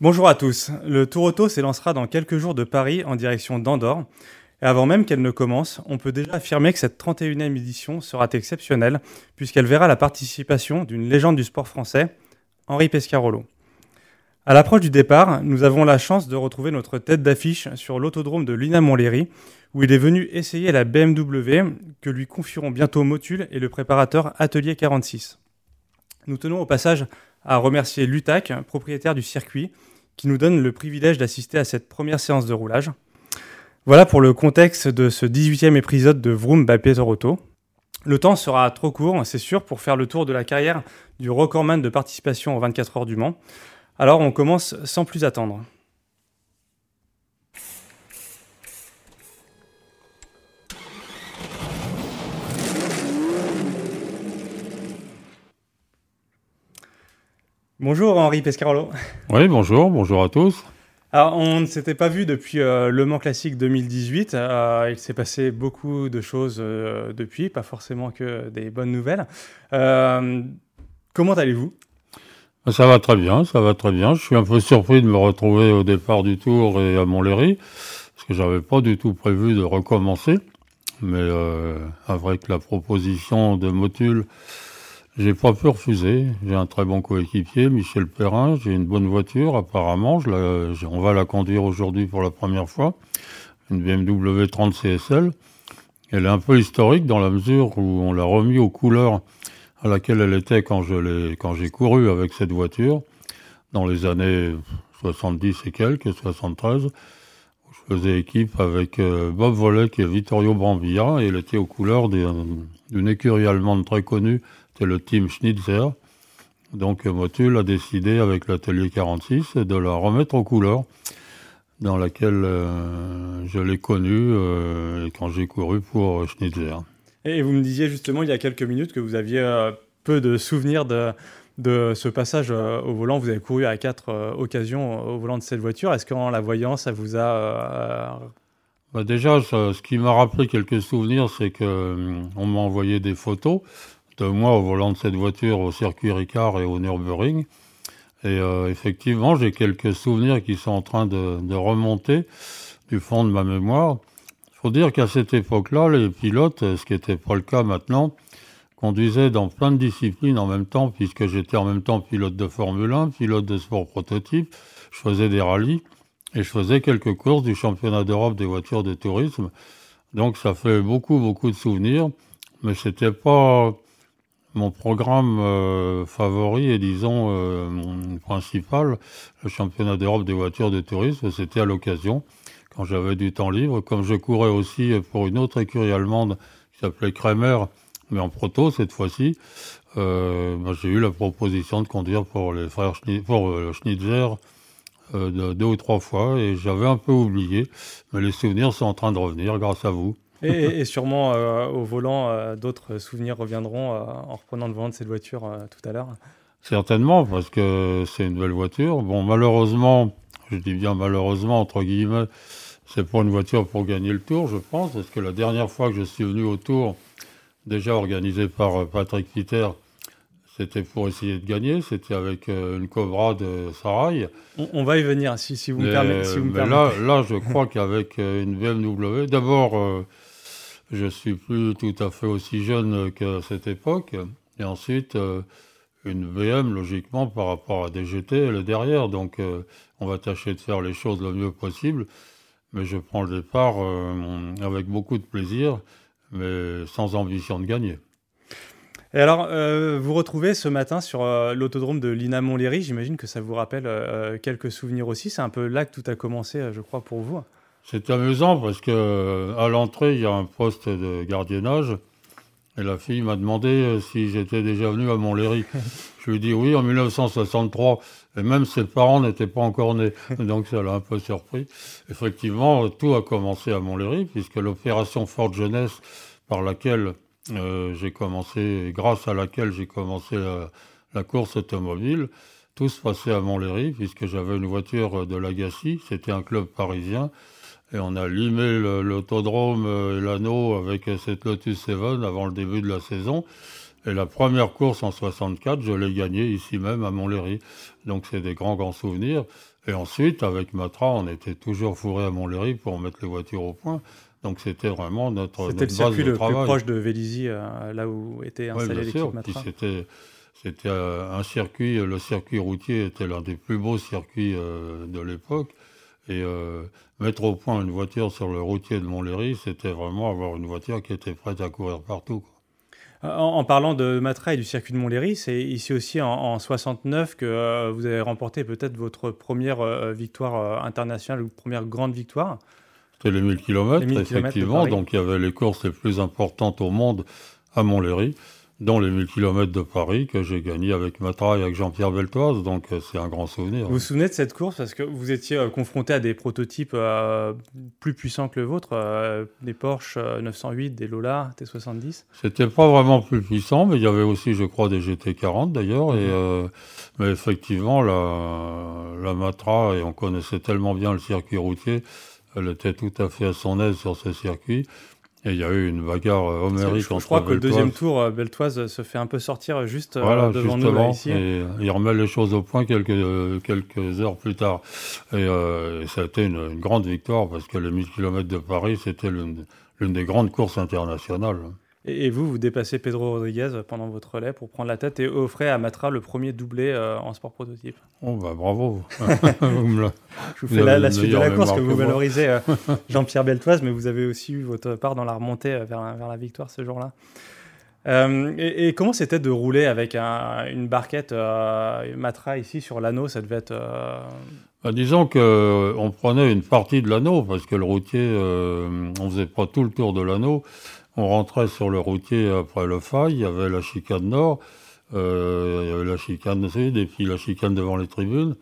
Bonjour à tous. Le Tour Auto s'élancera dans quelques jours de Paris en direction d'Andorre. Et avant même qu'elle ne commence, on peut déjà affirmer que cette 31e édition sera exceptionnelle, puisqu'elle verra la participation d'une légende du sport français, Henri Pescarolo. À l'approche du départ, nous avons la chance de retrouver notre tête d'affiche sur l'autodrome de Lina Montlhéry, où il est venu essayer la BMW que lui confieront bientôt Motul et le préparateur Atelier 46. Nous tenons au passage à remercier Lutac, propriétaire du circuit, qui nous donne le privilège d'assister à cette première séance de roulage. Voilà pour le contexte de ce 18e épisode de Vroom by Peter Auto. Le temps sera trop court, c'est sûr, pour faire le tour de la carrière du recordman de participation aux 24 heures du Mans. Alors on commence sans plus attendre. Bonjour Henri Pescarolo. Oui, bonjour, bonjour à tous. Alors, on ne s'était pas vu depuis euh, Le Mans Classique 2018. Euh, il s'est passé beaucoup de choses euh, depuis, pas forcément que des bonnes nouvelles. comment allez-vous? Ça va très bien, ça va très bien. Je suis un peu surpris de me retrouver au départ du tour et à Montlhéry, parce que j'avais pas du tout prévu de recommencer. Mais avec la proposition de Motul j'ai pas pu refuser. J'ai un très bon coéquipier, Michel Perrin. J'ai une bonne voiture, apparemment. On va la conduire aujourd'hui pour la première fois. Une BMW 30 CSL. Elle est un peu historique dans la mesure où on l'a remis aux couleurs à laquelle elle était quand je quand j'ai couru avec cette voiture dans les années 70 et quelques, 73. Où je faisais équipe avec euh, Bob Volek et Vittorio Brambilla elle était aux couleurs d'une écurie allemande très connue c'est le team Schnitzer. Donc Motul a décidé avec l'atelier 46 de la remettre aux couleurs dans laquelle euh, je l'ai connue euh, quand j'ai couru pour Schnitzer. Et vous me disiez justement il y a quelques minutes que vous aviez euh, peu de souvenirs de, de ce passage au volant. Vous avez couru à quatre occasions au volant de cette voiture. Est-ce qu'en la voyant, ça vous a... Bah déjà, ce qui m'a rappelé quelques souvenirs, c'est qu'on m'a envoyé des photos moi au volant de cette voiture au circuit Ricard et au Nürburgring. Et euh, effectivement, j'ai quelques souvenirs qui sont en train de, remonter du fond de ma mémoire. Il faut dire qu'à cette époque-là, les pilotes, ce qui n'était pas le cas maintenant, conduisaient dans plein de disciplines en même temps, puisque j'étais en même temps pilote de Formule 1, pilote de sport prototype, je faisais des rallyes et je faisais quelques courses du championnat d'Europe des voitures de tourisme. Donc ça fait beaucoup, beaucoup de souvenirs, mais c'était pas mon programme euh, favori et disons euh, principal, le championnat d'Europe des voitures de tourisme, c'était à l'occasion, quand j'avais du temps libre. Comme je courais aussi pour une autre écurie allemande qui s'appelait Kremer, mais en proto cette fois-ci, euh, bah, j'ai eu la proposition de conduire pour les frères pour Schnitzer deux ou trois fois et j'avais un peu oublié, mais les souvenirs sont en train de revenir grâce à vous. Et, sûrement euh, au volant, euh, d'autres souvenirs reviendront euh, en reprenant le volant de cette voiture tout à l'heure. Certainement, parce que c'est une belle voiture. Bon, malheureusement, je dis bien malheureusement, entre guillemets, c'est pas une voiture pour gagner le tour, je pense, parce que la dernière fois que je suis venu au tour, déjà organisé par Patrick Peter, c'était pour essayer de gagner, c'était avec une Cobra de Sarai. On, va y venir, si, si vous me permettez. là, là, je crois qu'avec une BMW, d'abord, je suis plus tout à fait aussi jeune qu'à cette époque. Et ensuite, euh, une VM, logiquement, par rapport à DGT, elle est derrière. Donc, euh, on va tâcher de faire les choses le mieux possible. Mais je prends le départ euh, avec beaucoup de plaisir, mais sans ambition de gagner. Et alors, vous retrouvez ce matin sur l'autodrome de Lina Montlhéry. J'imagine que ça vous rappelle quelques souvenirs aussi. C'est un peu là que tout a commencé, je crois, pour vous. C'est amusant parce que à l'entrée, il y a un poste de gardiennage. Et la fille m'a demandé euh, si j'étais déjà venu à Montlhéry. Je lui ai dit oui, en 1963. Et même ses parents n'étaient pas encore nés. Donc ça l'a un peu surpris. Effectivement, tout a commencé à Montlhéry, puisque l'opération Forte Jeunesse, par laquelle euh, j'ai commencé, grâce à laquelle j'ai commencé la, course automobile, tout se passait à Montlhéry, puisque j'avais une voiture de Lagacy, c'était un club parisien, et on a limé l'autodrome euh, et l'anneau avec cette Lotus Seven avant le début de la saison. Et la première course en 64, je l'ai gagnée ici même à Montlhéry. Donc c'est des grands, grands souvenirs. Et ensuite, avec Matra, on était toujours fourré à Montlhéry pour mettre les voitures au point. Donc c'était vraiment notre, C'était le circuit le plus proche de Vélizy, euh, là où était installé l'équipe Matra. C'était, c'était euh, un circuit, le circuit routier était l'un des plus beaux circuits euh, de l'époque. Et mettre au point une voiture sur le routier de Montlhéry, c'était vraiment avoir une voiture qui était prête à courir partout. En, parlant de Matra et du circuit de Montlhéry, c'est ici aussi en, 69 que vous avez remporté peut-être votre première victoire internationale ou première grande victoire. C'était les 1000 km, effectivement. donc il y avait les courses les plus importantes au monde à Montlhéry, dont les 1000 km de Paris que j'ai gagné avec Matra et avec Jean-Pierre Beltoise. Donc euh, c'est un grand souvenir. Vous vous souvenez de cette course? Parce que vous étiez euh, confronté à des prototypes euh, plus puissants que le vôtre, des Porsche 908, des Lola T70 C'était pas vraiment plus puissant, mais il y avait aussi, je crois, des GT40 d'ailleurs. Et mais effectivement, la, la Matra, et on connaissait tellement bien le circuit routier elle était tout à fait à son aise sur ce circuit. Et il y a eu une bagarre euh, homérique je, je crois que le deuxième tour, euh, Beltoise se fait un peu sortir juste euh, devant nous là, ici. Et il remet les choses au point quelques, quelques heures plus tard. Et, ça a été une, grande victoire parce que les 1000 km de Paris, c'était l'une des grandes courses internationales. Et, vous, vous dépassez Pedro Rodriguez pendant votre relais pour prendre la tête et offrez à Matra le premier doublé euh, en sport prototype. Oh bah bravo Je vous fais la, suite de la course que vous valorisez euh, Jean-Pierre Beltoise, mais vous avez aussi eu votre part dans la remontée euh, vers, vers la victoire ce jour-là. et, comment c'était de rouler avec une barquette Matra ici sur l'anneau? Ça devait être... Bah, disons qu'on prenait une partie de l'anneau parce que le routier, on faisait pas tout le tour de l'anneau. On rentrait sur le routier après le faille, il y avait la chicane nord, il y avait la chicane sud et puis la chicane devant les tribunes.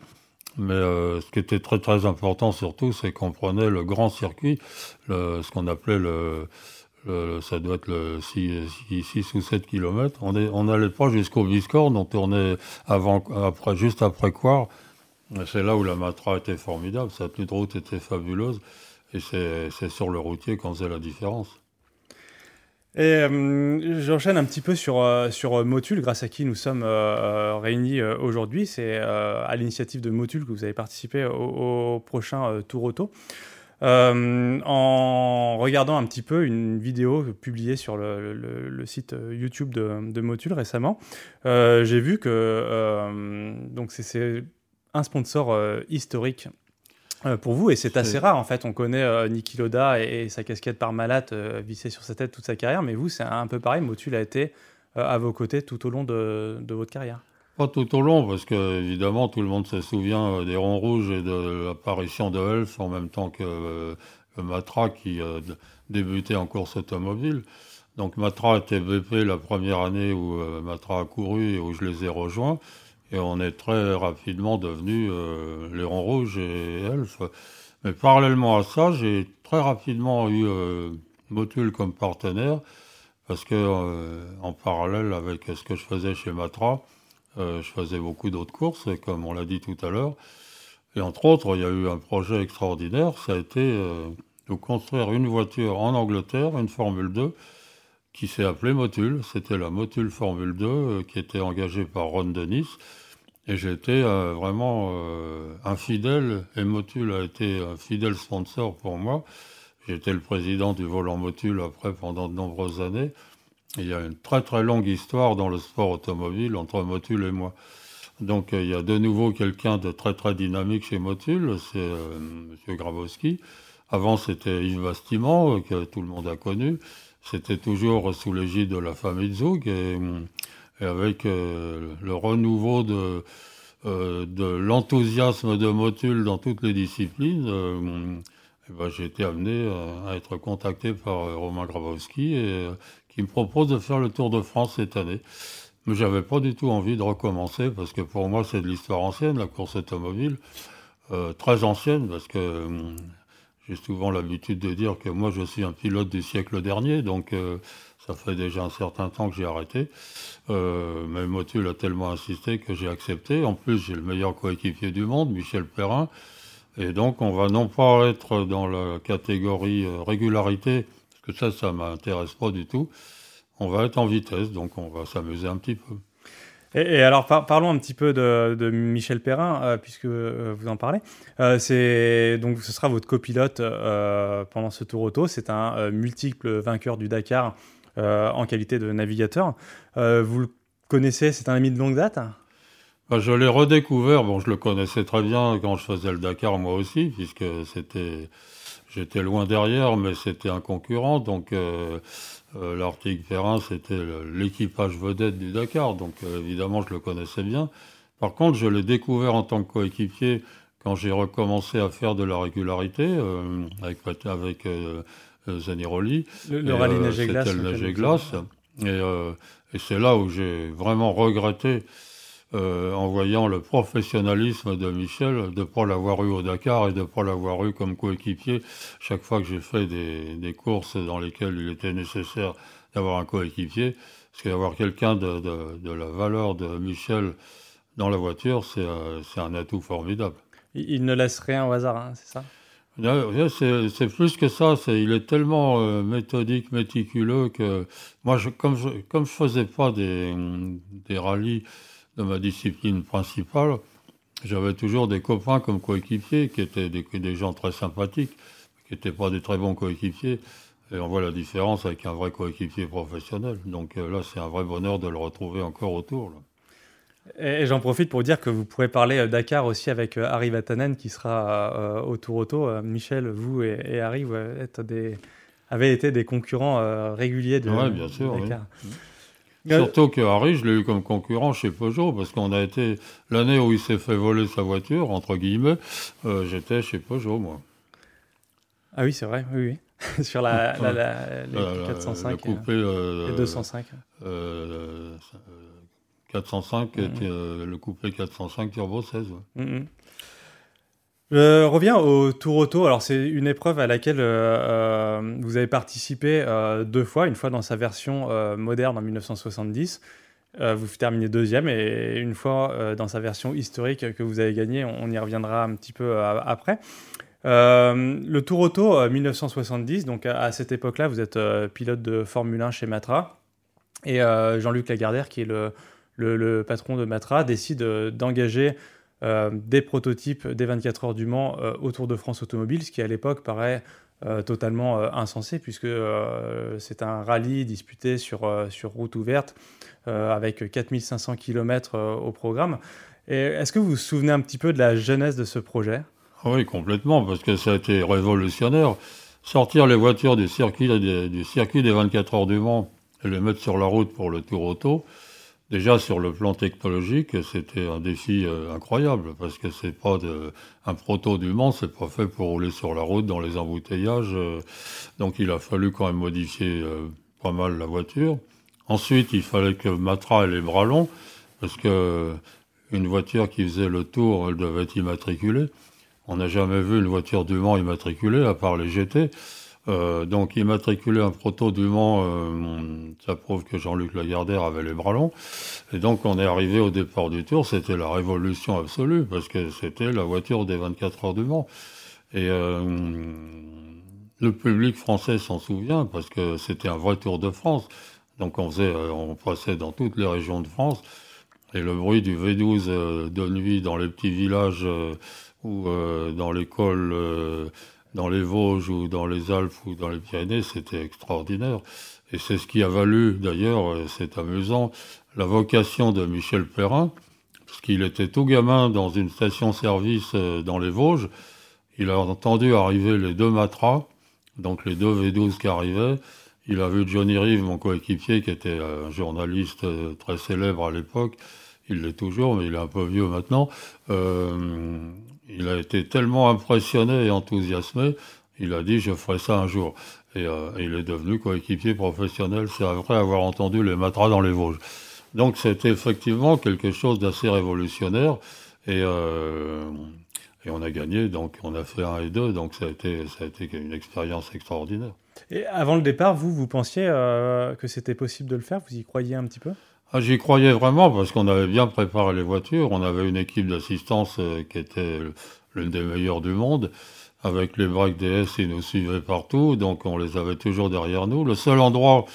Mais euh, ce qui était très très important surtout, c'est qu'on prenait le grand circuit, ce qu'on appelait le, ça doit être le 6, ou 7 km. On n'allait pas jusqu'au Biscorne, on tournait après, juste après Coire. C'est là où la Matra était formidable, sa tenue de route était fabuleuse. Et c'est sur le routier qu'on faisait la différence. Et euh, j'enchaîne un petit peu sur, euh, sur Motul, grâce à qui nous sommes euh, réunis aujourd'hui. C'est à l'initiative de Motul que vous avez participé au, prochain Tour Auto. en regardant un petit peu une vidéo publiée sur le, site YouTube de, de, Motul récemment, j'ai vu que c'est un sponsor historique euh, pour vous, et c'est assez rare en fait. On connaît euh, Niki Loda et, sa casquette par malade euh, vissée sur sa tête toute sa carrière, mais vous, c'est un peu pareil. Motul a été à vos côtés tout au long de, votre carrière. Pas tout au long, parce que évidemment tout le monde se souvient des ronds rouges et de l'apparition de Elf en même temps que, Matra qui débutait en course automobile. Donc Matra était BP la première année où Matra a couru et où je les ai rejoints. Et on est très rapidement devenus euh, les ronds rouges et elfes. Mais parallèlement à ça, j'ai très rapidement eu euh, Motul comme partenaire, parce que euh, en parallèle avec ce que je faisais chez Matra, je faisais beaucoup d'autres courses, comme on l'a dit tout à l'heure. Et entre autres, il y a eu un projet extraordinaire, ça a été de construire une voiture en Angleterre, une Formule 2, qui s'est appelée Motul. C'était la Motul Formule 2 euh, qui était engagée par Ron Dennis. Et été euh, vraiment euh, infidèle, et Motul a été un fidèle sponsor pour moi. J'étais le président du volant Motul après pendant de nombreuses années. Il y a une très très longue histoire dans le sport automobile entre Motul et moi. Donc il y a de nouveau quelqu'un de très très dynamique chez Motul, c'est M. Grabowski. Avant c'était Yves Bastiment, que tout le monde a connu. C'était toujours sous l'égide de la famille Zug et, avec euh, le renouveau de, euh, de l'enthousiasme de Motul dans toutes les disciplines, euh, ben, j'ai été amené à être contacté par Romain Grabowski qui me propose de faire le Tour de France cette année. Mais j'avais pas du tout envie de recommencer parce que pour moi c'est de l'histoire ancienne, la course automobile, très ancienne parce que j'ai souvent l'habitude de dire que moi je suis un pilote du siècle dernier, donc euh, ça fait déjà un certain temps que j'ai arrêté. Euh, mais Motul a tellement insisté que j'ai accepté. En plus, j'ai le meilleur coéquipier du monde, Michel Perrin. Et donc, on va non pas être dans la catégorie euh, régularité, parce que ça, ça m'intéresse pas du tout. on va être en vitesse, donc on va s'amuser un petit peu. Et, alors, parlons un petit peu de, Michel Perrin, euh, puisque euh, vous en parlez. Euh, c'est donc ce sera votre copilote pendant ce Tour Auto. C'est un multiple vainqueur du Dakar en qualité de navigateur. vous le connaissez C'est un ami de longue date? Bah, Je l'ai redécouvert. Bon, je le connaissais très bien quand je faisais le Dakar moi aussi, puisque c'était j'étais loin derrière, mais c'était un concurrent, donc L'Arctique Perrin, c'était l'équipage vedette du Dakar, donc euh, évidemment, je le connaissais bien. Par contre, je l'ai découvert en tant que coéquipier quand j'ai recommencé à faire de la régularité euh, avec, avec Zaniroli. Le, rallye neige-glace. C'était le neige-glace. Et, et c'est là où j'ai vraiment regretté euh, en voyant le professionnalisme de Michel, de ne pas l'avoir eu au Dakar et de ne pas l'avoir eu comme coéquipier chaque fois que j'ai fait des, courses dans lesquelles il était nécessaire d'avoir un coéquipier. Parce qu'avoir quelqu'un de, la valeur de Michel dans la voiture, c'est euh, un atout formidable. Il ne laisse rien au hasard, hein, c'est ça? C'est plus que ça. il est tellement euh, méthodique, méticuleux que moi, comme je comme je faisais pas des, des rallyes de ma discipline principale, j'avais toujours des copains comme coéquipiers qui étaient des, des gens très sympathiques, qui n'étaient pas des très bons coéquipiers. Et on voit la différence avec un vrai coéquipier professionnel. Donc euh, là, c'est un vrai bonheur de le retrouver encore autour. Et, j'en profite pour dire que vous pourrez parler euh, Dakar aussi avec euh, Harry Vatanen qui sera au Tour Auto. Michel, vous et, Harry vous des, avez été des concurrents réguliers de, ouais, bien sûr, Dakar. Oui. Surtout que Harry, je l'ai eu comme concurrent chez Peugeot, parce qu'on a été l'année où il s'est fait voler sa voiture, entre guillemets, euh, j'étais chez Peugeot, moi. Ah oui, c'est vrai, oui, oui. Sur la, la, la, les 405 le coupé, euh, 205. Euh, 405, euh, le coupé 405 Turbo 16. Ouais. Je reviens au Tour Auto. Alors, c'est une épreuve à laquelle euh, euh, vous avez participé euh, deux fois, une fois dans sa version moderne en 1970. vous terminez deuxième et une fois dans sa version historique que vous avez gagné. On y reviendra un petit peu après. le Tour Auto 1970, donc à, cette époque-là, vous êtes pilote de Formule 1 chez Matra. Et Jean-Luc Lagardère, qui est le, patron de Matra, décide d'engager euh, des prototypes des 24 heures du Mans euh, au Tour de France automobile, ce qui à l'époque paraît euh, totalement insensé puisque c'est un rallye disputé sur, sur route ouverte avec 4500 km au programme. Est-ce que vous vous souvenez un petit peu de la jeunesse de ce projet? Oui, complètement, parce que ça a été révolutionnaire. Sortir les voitures du circuit, du circuit des 24 heures du Mans et les mettre sur la route pour le Tour Auto, Déjà sur le plan technologique, c'était un défi euh, incroyable parce que c'est pas de, un proto du Mans, c'est pas fait pour rouler sur la route dans les embouteillages. Euh. donc il a fallu quand même modifier euh, pas mal la voiture. Ensuite, il fallait que Matra ait les bras longs parce que une voiture qui faisait le tour, elle devait être immatriculée. On n'a jamais vu une voiture du Mans immatriculée à part les GT. Euh, donc immatriculer un proto du Mans, euh, ça prouve que Jean-Luc Lagardère avait les bras longs. Et donc on est arrivé au départ du tour, c'était la révolution absolue, parce que c'était la voiture des 24 heures du Mans. Et euh, le public français s'en souvient, parce que c'était un vrai Tour de France. Donc on, faisait, on passait dans toutes les régions de France. Et le bruit du V12 de nuit dans les petits villages ou dans l'école dans les Vosges ou dans les Alpes ou dans les Pyrénées, c'était extraordinaire. Et c'est ce qui a valu, d'ailleurs, euh, c'est amusant, la vocation de Michel Perrin, parce qu'il était tout gamin dans une station-service euh, dans les Vosges. Il a entendu arriver les deux matras, donc les deux V12 qui arrivaient. Il a vu Johnny Rive, mon coéquipier, qui était un journaliste euh, très célèbre à l'époque. Il l'est toujours, mais il est un peu vieux maintenant. Euh, il a été tellement impressionné et enthousiasmé, il a dit je ferai ça un jour. Et, euh, il est devenu coéquipier professionnel, c'est après avoir entendu les matras dans les Vosges. Donc c'était effectivement quelque chose d'assez révolutionnaire et, euh, et, on a gagné, donc on a fait un et deux, donc ça a été, ça a été une expérience extraordinaire. Et avant le départ, vous, vous pensiez euh, que c'était possible de le faire? Vous y croyiez un petit peu? Ah, J'y croyais vraiment parce qu'on avait bien préparé les voitures. On avait une équipe d'assistance euh, qui était l'une des meilleures du monde. Avec les breaks DS, ils nous suivaient partout, donc on les avait toujours derrière nous. Le seul endroit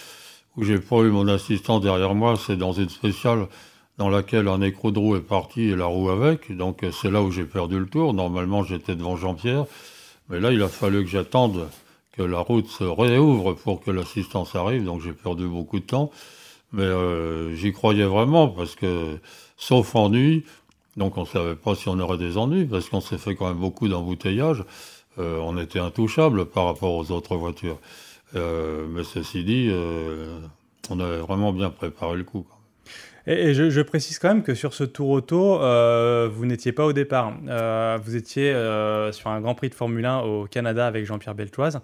où j'ai pas eu mon assistant derrière moi, c'est dans une spéciale dans laquelle un écrou de roue est parti et la roue avec. Donc c'est là où j'ai perdu le tour. Normalement, j'étais devant Jean-Pierre. Mais là, il a fallu que j'attende que la route se réouvre pour que l'assistance arrive. Donc j'ai perdu beaucoup de temps. Mais euh, j'y croyais vraiment parce que, sauf ennui, donc on ne savait pas si on aurait des ennuis parce qu'on s'est fait quand même beaucoup d'embouteillages. Euh, on était intouchable par rapport aux autres voitures. Euh, mais ceci dit, on avait vraiment bien préparé le coup. Et, je, précise quand même que sur ce Tour Auto, vous n'étiez pas au départ. vous étiez sur un Grand Prix de Formule 1 au Canada avec Jean-Pierre Beltoise.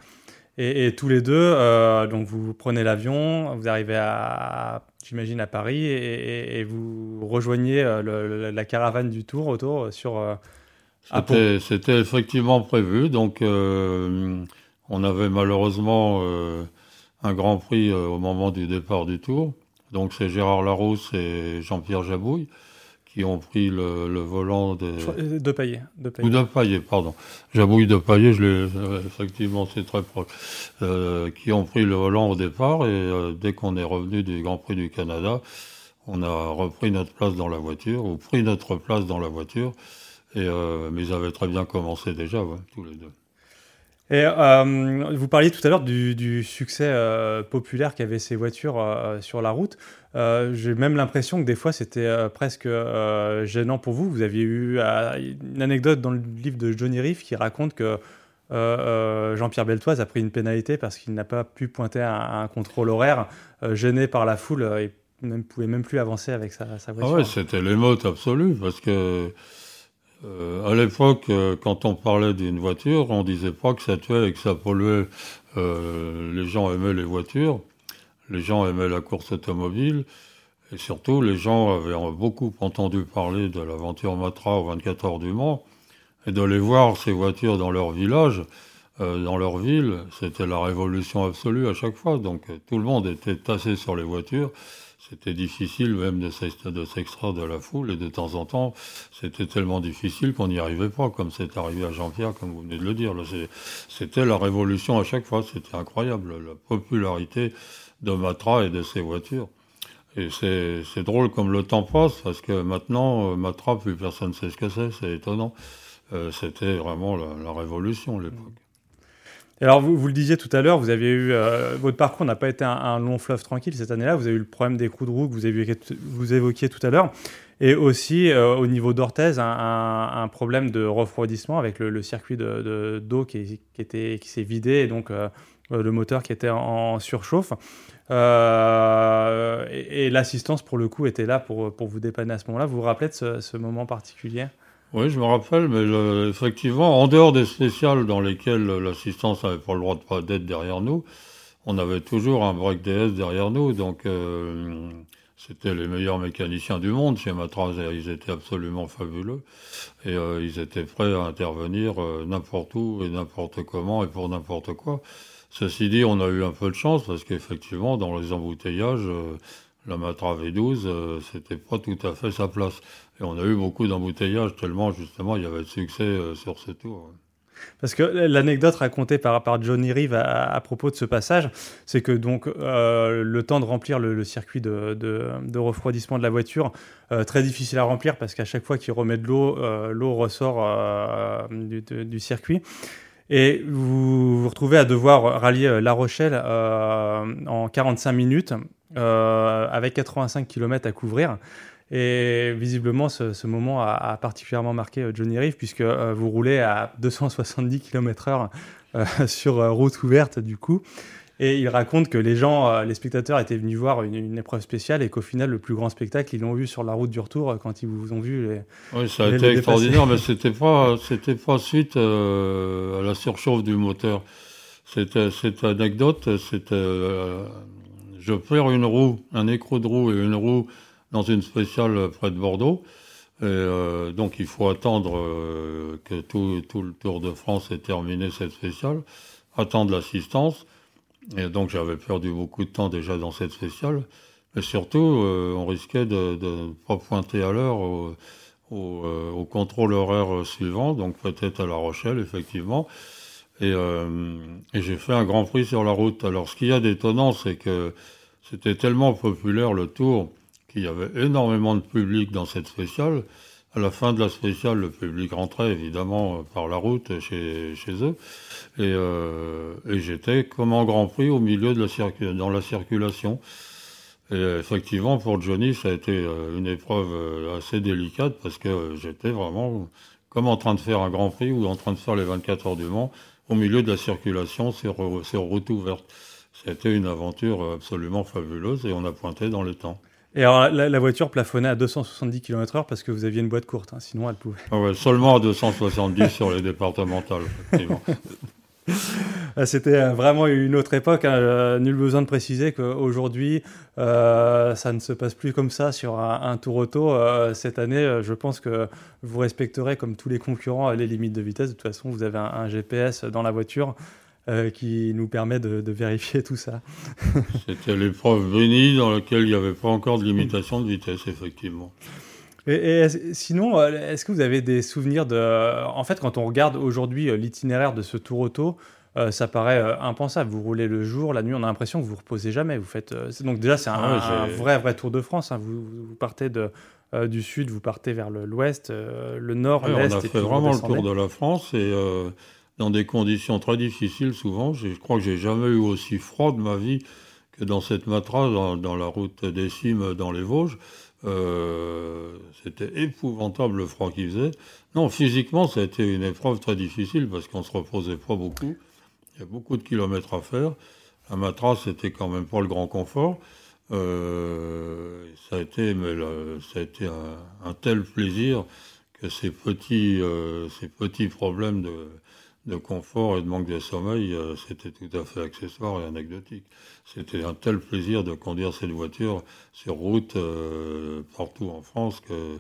Et, tous les deux, euh, donc vous prenez l'avion, vous arrivez à, j'imagine, à Paris et, vous rejoignez euh, la caravane du Tour autour euh, sur. C'était effectivement prévu. Donc, on avait malheureusement un Grand Prix au moment du départ du Tour. Donc, c'est Gérard Larousse et Jean-Pierre Jabouille qui ont pris le, volant de... Euh, de Paillet. De Ou de Paillet, pardon. Jabouille de Paillet, je l'ai, euh, effectivement, c'est très proche. Euh, qui ont pris le volant au départ et dès qu'on est revenu du Grand Prix du Canada, on a repris notre place dans la voiture, ou pris notre place dans la voiture. Et, mais ils avaient très bien commencé déjà, tous les deux. Et euh, vous parliez tout à l'heure du, succès euh, populaire qu'avaient ces voitures euh, sur la route. J'ai même l'impression que des fois c'était presque gênant pour vous. Vous aviez eu une anecdote dans le livre de Johnny Reef qui raconte que Jean-Pierre Beltoise a pris une pénalité parce qu'il n'a pas pu pointer un, contrôle horaire, gêné par la foule et ne pouvait même plus avancer avec sa, voiture. Ah ouais, c'était l'émote absolue parce que euh, à l'époque, euh, quand on parlait d'une voiture, on disait pas que ça tuait et que ça polluait. Euh, les gens aimaient les voitures, les gens aimaient la course automobile, et surtout, les gens avaient beaucoup entendu parler de l'aventure Matra au 24 heures du Mans, et de les voir ces voitures dans leur village, dans leur ville, c'était la révolution absolue à chaque fois. Donc tout le monde était tassé sur les voitures. C'était difficile même de s'extraire de la foule et de temps en temps, c'était tellement difficile qu'on n'y arrivait pas, comme c'est arrivé à Jean-Pierre, comme vous venez de le dire. C'était la révolution à chaque fois, c'était incroyable, la popularité de Matra et de ses voitures. Et c'est drôle comme le temps passe, parce que maintenant, euh, Matra, plus personne ne sait ce que c'est, c'est étonnant. Euh, c'était vraiment la, la révolution à l'époque alors, vous, vous, le disiez tout à l'heure, vous aviez eu euh, votre parcours n'a pas été un, long fleuve tranquille cette année-là. Vous avez eu le problème des coups de roue que vous, avez, vous évoquiez tout à l'heure, et aussi euh, au niveau d'Orthez, un, problème de refroidissement avec le, circuit de d'eau qui, qui, s'est vidé et donc euh, le moteur qui était en, surchauffe. et, l'assistance pour le coup était là pour, pour vous dépanner à ce moment-là. Vous vous rappelez de ce moment particulier? Oui, je me rappelle, mais effectivement, en dehors des spéciales dans lesquelles l'assistance n'avait pas le droit d'être derrière nous, on avait toujours un break DS derrière nous, donc euh, c'était les meilleurs mécaniciens du monde. Chez Matraz, ils étaient absolument fabuleux, et euh, ils étaient prêts à intervenir euh, n'importe où et n'importe comment et pour n'importe quoi. Ceci dit, on a eu un peu de chance, parce qu'effectivement, dans les embouteillages, la Matra V12, c'était pas tout à fait sa place. Et on a eu beaucoup d'embouteillages tellement justement il y avait de succès euh, sur ce tour. Parce que l'anecdote racontée par, par Johnny Reeve à, propos de ce passage, c'est que donc euh, le temps de remplir le, circuit de, de, refroidissement de la voiture, euh, très difficile à remplir parce qu'à chaque fois qu'il remet de l'eau, l'eau ressort du, circuit. Et vous vous retrouvez à devoir rallier La Rochelle en 45 minutes avec 85 km à couvrir. Et visiblement, ce, moment a, particulièrement marqué euh, Johnny Reeve, puisque euh, vous roulez à 270 km/h euh, sur route ouverte, du coup. Et il raconte que les gens, les spectateurs étaient venus voir une, épreuve spéciale et qu'au final, le plus grand spectacle, ils l'ont vu sur la route du retour quand ils vous ont vu. Les, oui, ça a été extraordinaire, mais c'était pas, c'était pas suite à la surchauffe du moteur. C'était, cette anecdote, c'était, je perds une roue, un écrou de roue et une roue dans une spéciale près de Bordeaux. Et, euh, donc il faut attendre euh, que tout, tout, le Tour de France ait terminé cette spéciale, attendre l'assistance. Et donc j'avais perdu beaucoup de temps déjà dans cette spéciale. Mais surtout, euh, on risquait de ne pas pointer à l'heure au, au, contrôle horaire suivant, donc peut-être à La Rochelle, effectivement. Et, et j'ai fait un grand prix sur la route. Alors ce qu'il y a d'étonnant, c'est que c'était tellement populaire le tour qu'il y avait énormément de public dans cette spéciale. À la fin de la spéciale, le public rentrait évidemment par la route chez, chez eux. Et, euh, et j'étais comme en Grand Prix au milieu de la dans la circulation. Et effectivement, pour Johnny, ça a été euh, une épreuve euh, assez délicate parce que j'étais vraiment comme en train de faire un Grand Prix ou en train de faire les 24 heures du Mans au milieu de la circulation sur, sur route ouverte. C'était une aventure absolument fabuleuse et on a pointé dans le temps. Et alors, la, voiture plafonnait à 270 km/h parce que vous aviez une boîte courte, hein, sinon elle pouvait. Ah ouais, seulement à 270 sur les départementales, effectivement. Ah, c'était euh, vraiment une autre époque. Hein. Euh, nul besoin de préciser qu'aujourd'hui, euh, ça ne se passe plus comme ça sur un, tour auto. cette année, je pense que vous respecterez, comme tous les concurrents, les limites de vitesse. De toute façon, vous avez un GPS dans la voiture. Euh, qui nous permet de, vérifier tout ça. C'était l'épreuve bénie dans laquelle il n'y avait pas encore de limitation de vitesse, effectivement. Et, sinon, euh, est-ce que vous avez des souvenirs de... En fait, quand on regarde aujourd'hui euh, l'itinéraire de ce tour auto, ça paraît impensable. Vous roulez le jour, la nuit, on a l'impression que vous reposez jamais. Vous faites donc déjà c'est un, ah vrai vrai Tour de France. Hein. Vous, partez de, du sud, vous partez vers l'ouest, le, nord, l'est. On a fait vraiment le tour de la France et dans des conditions très difficiles souvent. Je crois que j'ai jamais eu aussi froid de ma vie que dans cette matra, dans, la route des cimes dans les Vosges. Euh, c'était épouvantable le froid qu'il faisait. Non, physiquement, ça a été une épreuve très difficile parce qu'on se reposait pas beaucoup. Il y a beaucoup de kilomètres à faire. La matra, c'était quand même pas le grand confort. Euh, ça a été, mais ça a été un, tel plaisir que ces petits, euh, ces petits problèmes de, de confort et de manque de sommeil, euh, c'était tout à fait accessoire et anecdotique. C'était un tel plaisir de conduire cette voiture sur route euh, partout en France que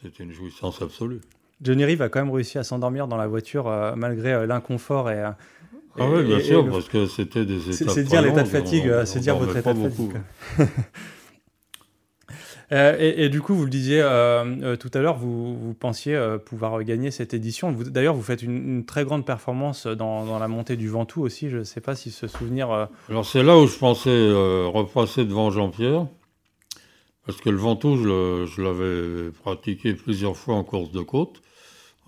c'était une jouissance absolue. Johnny Reeve a quand même réussi à s'endormir dans la voiture euh, malgré l'inconfort et, ah oui, bien sûr, parce que c'était des étapes. C'est dire l'état de fatigue, c'est dire votre état de fatigue. Euh, et, du coup, vous le disiez euh, euh, tout à l'heure, vous, vous pensiez pouvoir gagner cette édition. D'ailleurs, vous faites une, très grande performance dans, la montée du Ventoux aussi. Je ne sais pas si ce souvenir. Alors, c'est là où je pensais repasser devant Jean-Pierre. Parce que le Ventoux, je l'avais pratiqué plusieurs fois en course de côte.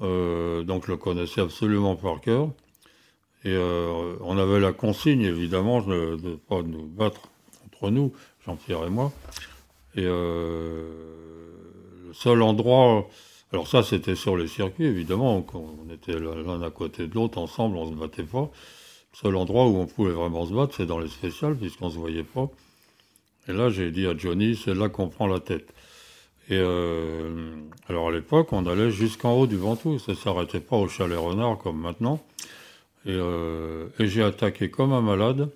donc, je le connaissais absolument par cœur. Et on avait la consigne, évidemment, de ne pas nous battre entre nous, Jean-Pierre et moi. Et euh, le seul endroit, alors ça c'était sur les circuits évidemment, on était l'un à côté de l'autre ensemble, on se battait pas. Le seul endroit où on pouvait vraiment se battre, c'est dans les spéciales, puisqu'on se voyait pas. Et là, j'ai dit à Johnny, c'est là qu'on prend la tête. Et euh, alors à l'époque, on allait jusqu'en haut du Ventoux, ça s'arrêtait pas au chalet renard comme maintenant. Euh, et j'ai attaqué comme un malade.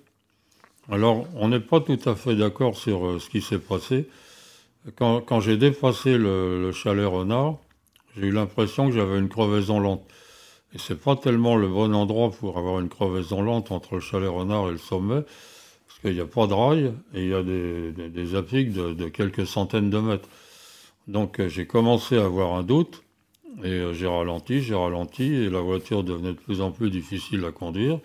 Alors, on n'est pas tout à fait d'accord sur ce qui s'est passé. Quand, j'ai dépassé le, chalet renard, j'ai eu l'impression que j'avais une crevaison lente. Et c'est pas tellement le bon endroit pour avoir une crevaison lente entre le chalet renard et le sommet, parce qu'il n'y a pas de rail et il y a des, des, de, quelques centaines de mètres. Donc euh, j'ai commencé à avoir un doute et euh, j'ai ralenti, j'ai ralenti et la voiture devenait de plus en plus difficile à conduire.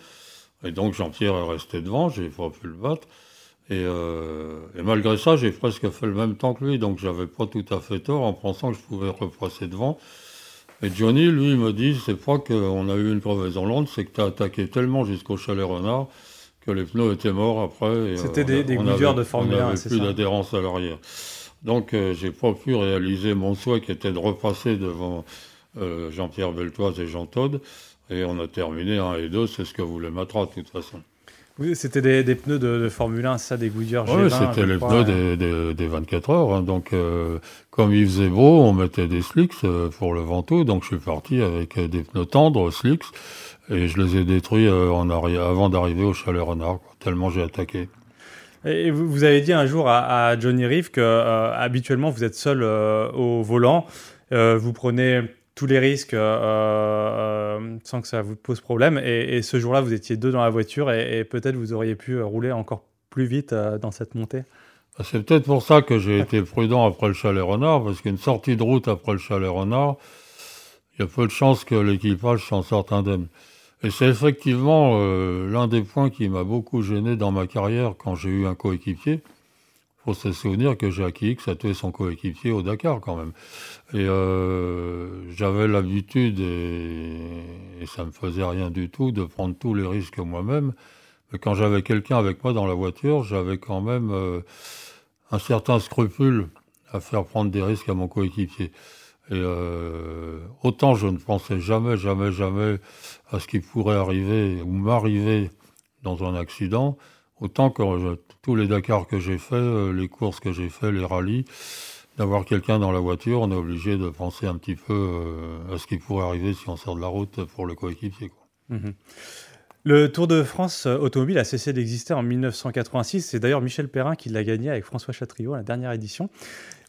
Et donc Jean-Pierre est resté devant, j'ai pas pu le battre. Euh, et, malgré ça, j'ai presque fait le même temps que lui, donc j'avais pas tout à fait tort en pensant que je pouvais repasser devant. Et Johnny, lui, me dit, c'est pas qu'on a eu une crevaison lente, c'est que tu as attaqué tellement jusqu'au chalet renard que les pneus étaient morts après. Euh, C'était des, des de Formule 1, On n'avait plus d'adhérence à l'arrière. Donc euh, j'ai pas pu réaliser mon souhait qui était de repasser devant Jean-Pierre Beltoise et Jean Todd. Et on a terminé 1 et 2, c'est ce que voulait Matra de toute façon. Oui, c'était des, pneus de, Formule 1, ça, des Goodyear Oui, c'était les pneus des, 24 heures. Hein. Donc, euh, comme il faisait beau, on mettait des slicks euh, pour le Ventoux. Donc, je suis parti avec euh, des pneus tendres, slicks, et je les ai détruits en avant d'arriver au chalet renard, tellement j'ai attaqué. Et vous, avez dit un jour à, Johnny Reeve que habituellement vous êtes seul au volant, vous prenez tous les risques euh, euh, sans que ça vous pose problème. Et, ce jour-là, vous étiez deux dans la voiture et, peut-être vous auriez pu rouler encore plus vite euh, dans cette montée. Bah, c'est peut-être pour ça que j'ai été prudent après le chalet renard, parce qu'une sortie de route après le chalet renard, il y a peu de chances que l'équipage s'en sorte indemne. Et c'est effectivement l'un des points qui m'a beaucoup gêné dans ma carrière quand j'ai eu un coéquipier. Faut se souvenir que Jackie X a tué son coéquipier au Dakar quand même. Et euh, j'avais l'habitude, et, et, ça me faisait rien du tout, de prendre tous les risques moi-même. Mais quand j'avais quelqu'un avec moi dans la voiture, j'avais quand même euh, un certain scrupule à faire prendre des risques à mon coéquipier. Et euh, autant je ne pensais jamais, jamais, jamais à ce qui pourrait arriver ou m'arriver dans un accident, autant que tous les Dakar que j'ai fait, euh, les courses que j'ai fait, les rallyes, d'avoir quelqu'un dans la voiture, on est obligé de penser un petit peu euh, à ce qui pourrait arriver si on sort de la route pour le coéquipier. Mhm. Le Tour de France euh, automobile a cessé d'exister en 1986. C'est d'ailleurs Michel Perrin qui l'a gagné avec François Chatriot la dernière édition.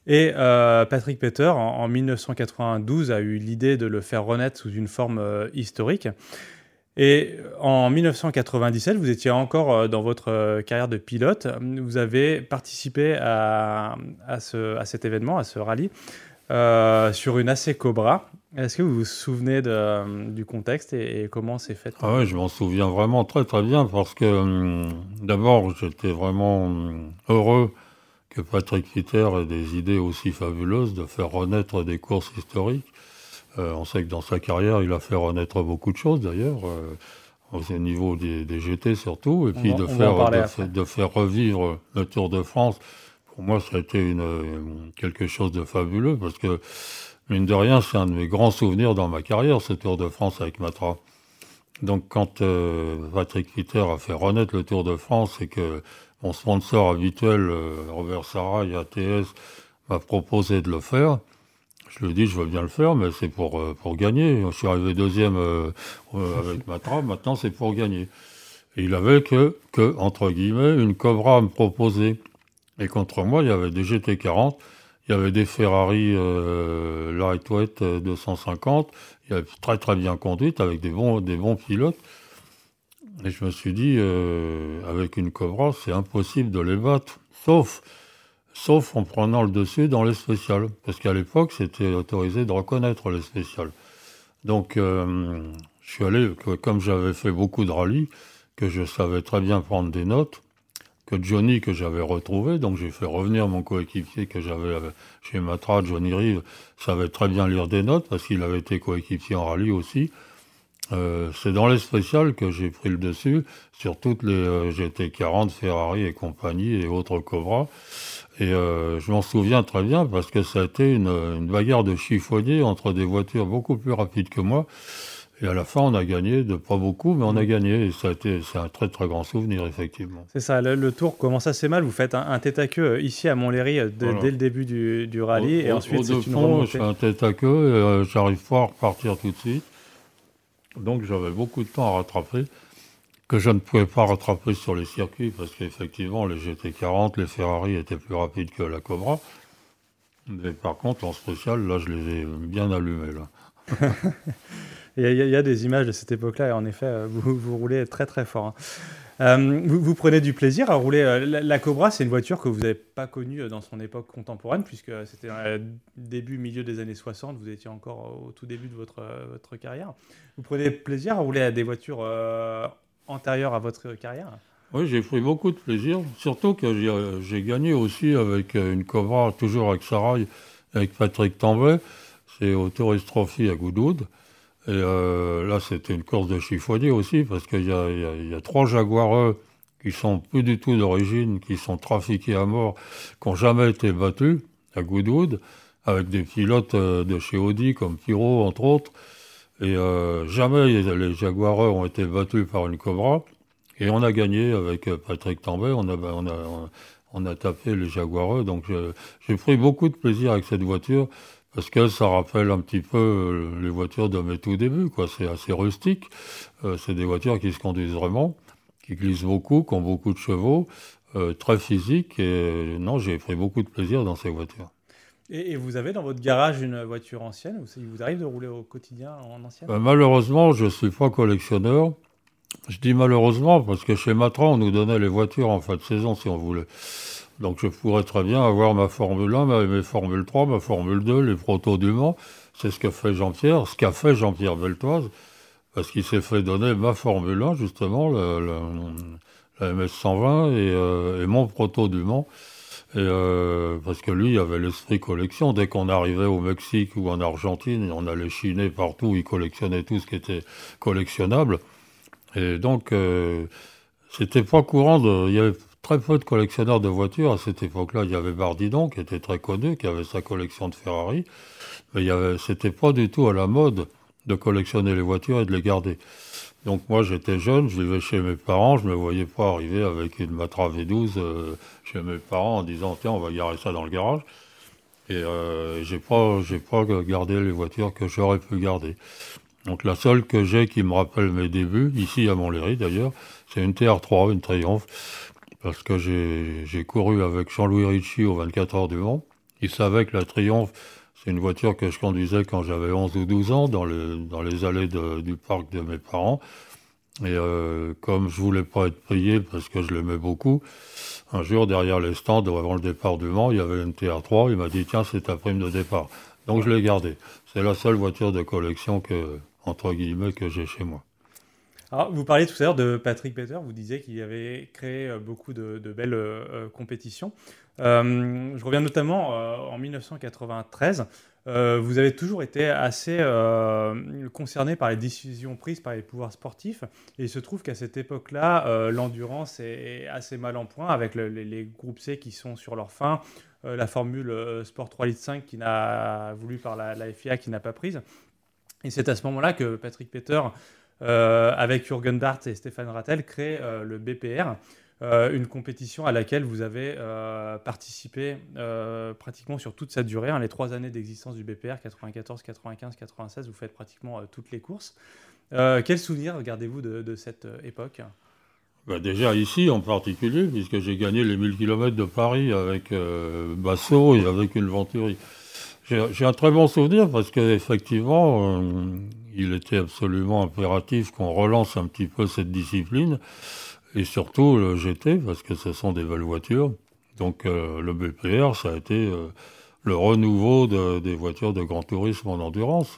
Et Patrick Peter, en, 1992, a eu l'idée de le faire renaître sous une forme historique. Et en 1997, vous étiez encore euh, dans votre euh, carrière de pilote. Vous avez participé à, ce, cet événement, à ce rallye, euh, sur une AC Cobra. Est-ce que vous vous souvenez du contexte et, comment c'est fait? Ah Oui, je m'en souviens vraiment très très bien parce que hum, d'abord, j'étais vraiment hum, heureux que Patrick Fitter ait des idées aussi fabuleuses de faire renaître des courses historiques. Euh, on sait que dans sa carrière, il a fait renaître beaucoup de choses d'ailleurs, euh, au niveau des, GT surtout, et puis de, faire, de, faire revivre le Tour de France. Pour moi, ça a été une, quelque chose de fabuleux parce que, mine de rien, c'est un de mes grands souvenirs dans ma carrière, ce Tour de France avec Matra. Donc, quand euh, Patrick Fitter a fait renaître le Tour de France et que mon sponsor habituel, Robert Sarrail, ATS, m'a proposé de le faire, je lui ai dit, je veux bien le faire, mais c'est pour, euh, pour gagner. Je suis arrivé deuxième euh, euh, avec Matra, maintenant c'est pour gagner. Et il avait que, que, entre guillemets, une Cobra à me proposer. Et contre moi, il y avait des GT40, il y avait des Ferrari Lightweight 250, il y avait très très bien conduite avec des bons, des bons pilotes. Et je me suis dit, avec une Cobra, c'est impossible de les battre. Sauf sauf en prenant le dessus dans les spéciales, parce qu'à l'époque, c'était autorisé de reconnaître les spéciales. Donc, euh, je suis allé, comme j'avais fait beaucoup de rallyes, que je savais très bien prendre des notes, que Johnny, que j'avais retrouvé, donc j'ai fait revenir mon coéquipier que j'avais chez Matra, Johnny Rive, savait très bien lire des notes, parce qu'il avait été coéquipier en rallye aussi. Euh, c'est dans les spéciales que j'ai pris le dessus, sur toutes les euh, GT40, Ferrari et compagnie et autres Cobra. Et euh, je m'en souviens très bien parce que ça a été une, une, bagarre de chiffonnier entre des voitures beaucoup plus rapides que moi. Et à la fin, on a gagné, de pas beaucoup, mais on a gagné. Et ça a été, c'est un très très grand souvenir, effectivement. C'est ça, le, tour commence assez mal? Vous faites un, tête à queue ici à Montlhéry euh, dès le début du, du rallye. et ensuite, c'est une fond, je fais un tête à queue et euh, j'arrive pas à repartir tout de suite. Donc j'avais beaucoup de temps à rattraper que je ne pouvais pas rattraper sur les circuits parce qu'effectivement les GT40, les Ferrari étaient plus rapides que la Cobra. Mais par contre, en spécial, là, je les ai bien allumés. Là. il, y a, des images de cette époque-là et en effet, euh, vous, roulez très très fort. Hein. Euh, vous, prenez du plaisir à rouler. Euh, la, Cobra, c'est une voiture que vous n'avez pas connue dans son époque contemporaine, puisque c'était début, milieu des années 60, vous étiez encore au tout début de votre, votre carrière. Vous prenez plaisir à rouler à des voitures antérieure à votre carrière? Oui, j'ai pris beaucoup de plaisir, surtout que j'ai gagné aussi avec euh, une Cobra, toujours avec Sarai, avec Patrick Tambay. C'est au Tourist Trophy à Goodwood. Et euh, là, c'était une course de chiffonnier aussi, parce qu'il y, a trois Jaguareux qui sont plus du tout d'origine, qui sont trafiqués à mort, qui n'ont jamais été battus à Goodwood, avec des pilotes euh, de chez Audi comme Pyro, entre autres. Et euh, jamais les Jaguareux ont été battus par une Cobra. Et on a gagné avec euh, Patrick Tambay, on a, tapé les Jaguareux. Donc j'ai pris beaucoup de plaisir avec cette voiture parce que ça rappelle un petit peu euh, les voitures de mes tout débuts. C'est assez rustique. c'est des voitures qui se conduisent vraiment, qui glissent beaucoup, qui ont beaucoup de chevaux, très physiques. Et non, j'ai pris beaucoup de plaisir dans ces voitures. Et, vous avez dans votre garage une voiture ancienne ou Il vous arrive de rouler au quotidien en ancienne? Euh, Malheureusement, je ne suis pas collectionneur. Je dis malheureusement parce que chez Matra, on nous donnait les voitures en fin de saison si on voulait. Donc je pourrais très bien avoir ma Formule 1, mes Formule 3, ma Formule 2, les protos du Mans. C'est ce que fait Jean-Pierre, ce qu'a fait Jean-Pierre Beltoise, parce qu'il s'est fait donner ma Formule 1, justement, la MS 120 et, euh, et, mon proto du Mans. Et parce que lui, il avait l'esprit collection. Dès qu'on arrivait au Mexique ou en Argentine, on allait chiner partout, il collectionnait tout ce qui était collectionnable. Et donc, c'était pas courant. Il y avait très peu de collectionneurs de voitures à cette époque-là. Il y avait Bardidon, qui était très connu, qui avait sa collection de Ferrari. Mais il y c'était pas du tout à la mode de collectionner les voitures et de les garder. Donc moi j'étais jeune, je vivais chez mes parents, je me voyais pas arriver avec une Matra V12 euh, chez mes parents en disant tiens on va garer ça dans le garage. Et euh, j'ai pas j'ai pas gardé les voitures que j'aurais pu garder. Donc la seule que j'ai qui me rappelle mes débuts, ici à Montlhéry d'ailleurs, c'est une TR3, une Triumph, parce que j'ai couru avec Jean-Louis Ricci au 24 heures du Mans. Il savait que la Triumph, c'est une voiture que je conduisais quand j'avais 11 ou 12 ans dans, le, les allées du parc de mes parents. Et euh, comme je voulais pas être prié parce que je l'aimais beaucoup, un jour derrière les stands avant le départ du Mans, il y avait une TR3. Il m'a dit tiens c'est ta prime de départ. Donc je l'ai gardée. C'est la seule voiture de collection que entre guillemets, que j'ai chez moi. Vous parliez tout à l'heure de Patrick Peter, vous disiez qu'il avait créé euh, beaucoup de, belles euh, euh, je reviens notamment en 1993. vous avez toujours été assez concerné par les décisions prises par les pouvoirs sportifs. Et il se trouve qu'à cette époque-là, l'endurance est, assez mal en point avec les, groupes C qui sont sur leur fin, la formule Sport 3 litres 5 qui n'a voulu par la, la FIA qui n'a pas prise. Et c'est à ce moment-là que Patrick Peter, euh, avec Jürgen Dart et Stéphane Rattel, crée euh, le BPR, euh, une compétition à laquelle vous avez participé pratiquement sur toute sa durée. Hein, les trois années d'existence du BPR, 94, 95, 96, vous faites pratiquement toutes les courses. quel souvenir gardez-vous de, cette époque? Bah déjà ici en particulier, puisque j'ai gagné les 1000 km de Paris avec Basso et avec une Venturi. J'ai un très bon souvenir parce qu'effectivement, euh, il était absolument impératif qu'on relance un petit peu cette discipline et surtout le GT parce que ce sont des belles voitures. Donc euh, le BPR, ça a été euh, le renouveau des voitures de grand tourisme en endurance.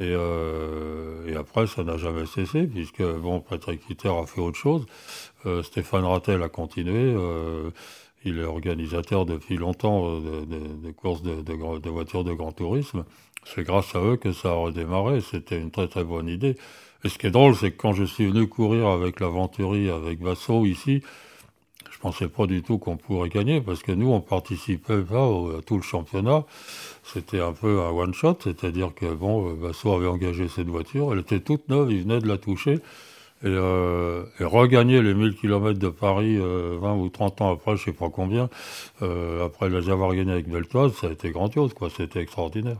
Et, et, après, ça n'a jamais cessé, puisque bon, Patrick Hitter a fait autre chose. Stéphane Rattel a continué. Il est organisateur depuis longtemps euh, de, courses de, voitures de grand tourisme. C'est grâce à eux que ça a redémarré. C'était une très très bonne idée. Et ce qui est drôle, c'est que quand je suis venu courir avec l'aventurie, avec Vasso ici, je pensais pas du tout qu'on pourrait gagner parce que nous, on participait pas à tout le championnat. C'était un peu un one shot, c'est-à-dire que bon, Vasso avait engagé cette voiture, elle était toute neuve, il venait de la toucher. Euh, et, regagner les 1000 km de Paris 20 euh, ou 30 ans après, je sais pas combien, euh, après les avoir gagnés avec Beltoise, ça a été grandiose, quoi. C'était extraordinaire.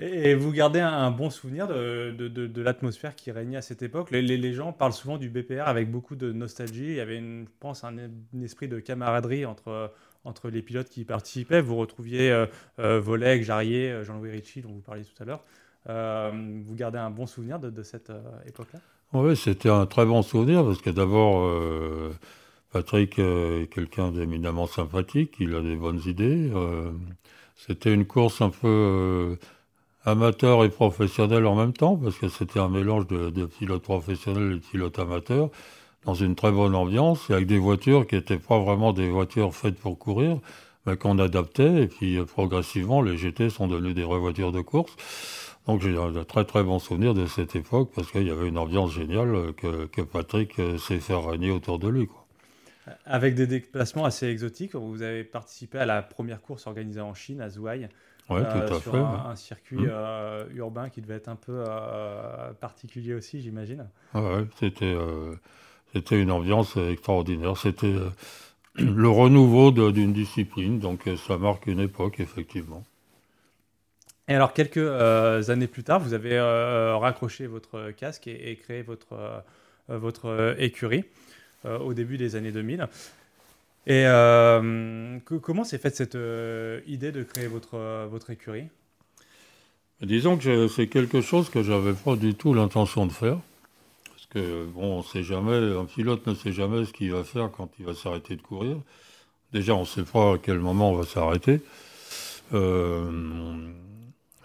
Et vous gardez un, bon souvenir de, de, l'atmosphère qui régnait à cette époque? Les, gens parlent souvent du BPR avec beaucoup de nostalgie. Il y avait, une, je pense, un, esprit de camaraderie entre, entre les pilotes qui y participaient. Vous retrouviez euh, Voleg, Jarrier, Jean-Louis Ricci, dont vous parliez tout à l'heure. vous gardez un bon souvenir de, cette époque-là? Oui, c'était un très bon souvenir parce que d'abord, euh, Patrick est quelqu'un d'éminemment sympathique, il a des bonnes idées. Euh, c'était une course un peu euh, amateur et professionnelle en même temps parce que c'était un mélange de, de pilotes professionnels et de pilotes amateurs dans une très bonne ambiance et avec des voitures qui n'étaient pas vraiment des voitures faites pour courir, mais qu'on adaptait et puis progressivement les GT sont devenues des vraies voitures de course. Donc j'ai un très très bon souvenir de cette époque parce qu'il y avait une ambiance géniale euh, que, que Patrick euh, s'est fait régner autour de lui. Quoi. Avec des déplacements assez exotiques, vous avez participé à la première course organisée en Chine, à Zhuhai. Ouais, euh, tout à sur fait, un, circuit mmh. urbain qui devait être un peu particulier aussi, j'imagine. Ouais, c'était c'était une ambiance extraordinaire. C'était le renouveau d'une discipline, donc ça marque une époque, effectivement. Et alors, quelques euh, années plus tard, vous avez euh, raccroché votre casque et, créé votre, euh, écurie au début des années 2000. Et comment s'est faite cette idée de créer votre, écurie? Disons que c'est quelque chose que j'avais pas du tout l'intention de faire. Parce que, bon, on sait jamais, un pilote ne sait jamais ce qu'il va faire quand il va s'arrêter de courir. Déjà, on ne sait pas à quel moment on va s'arrêter. Euh,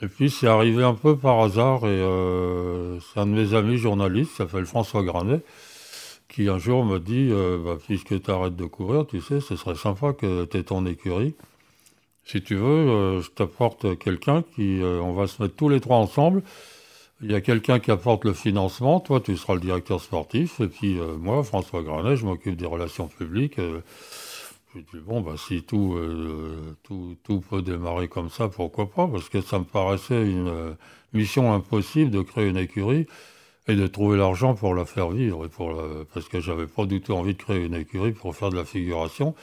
et puis c'est arrivé un peu par hasard, et euh, c'est un de mes amis journalistes, qui s'appelle François Granet, qui un jour me dit bah, Puisque tu arrêtes de courir, tu sais, ce serait sympa que tu aies ton écurie. Si tu veux, je t'apporte quelqu'un qui. on va se mettre tous les trois ensemble. Il y a quelqu'un qui apporte le financement, toi tu seras le directeur sportif, et puis moi, François Granet, je m'occupe des relations publiques. Je dis, bon, bah, si tout, euh, tout, tout, peut démarrer comme ça, pourquoi pas? Parce que ça me paraissait une euh, mission impossible de créer une écurie et de trouver l'argent pour la faire vivre. Et pour parce que j'avais pas du tout envie de créer une écurie pour faire de la figuration.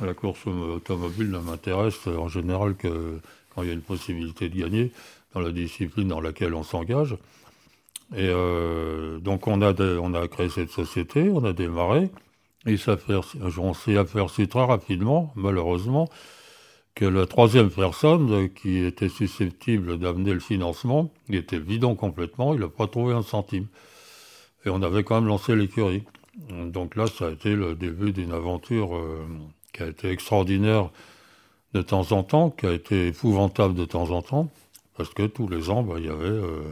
La course automobile ne m'intéresse en général que quand il y a une possibilité de gagner dans la discipline dans laquelle on s'engage. Et euh, donc on a, on a créé cette société, on a démarré. Et on s'est aperçu très rapidement, malheureusement, que la troisième personne qui était susceptible d'amener le financement, il était bidon complètement, il n'a pas trouvé un centime. Et on avait quand même lancé l'écurie. Donc là, ça a été le début d'une aventure euh, qui a été extraordinaire de temps en temps, qui a été épouvantable de temps en temps, parce que tous les ans, bah, il y avait euh,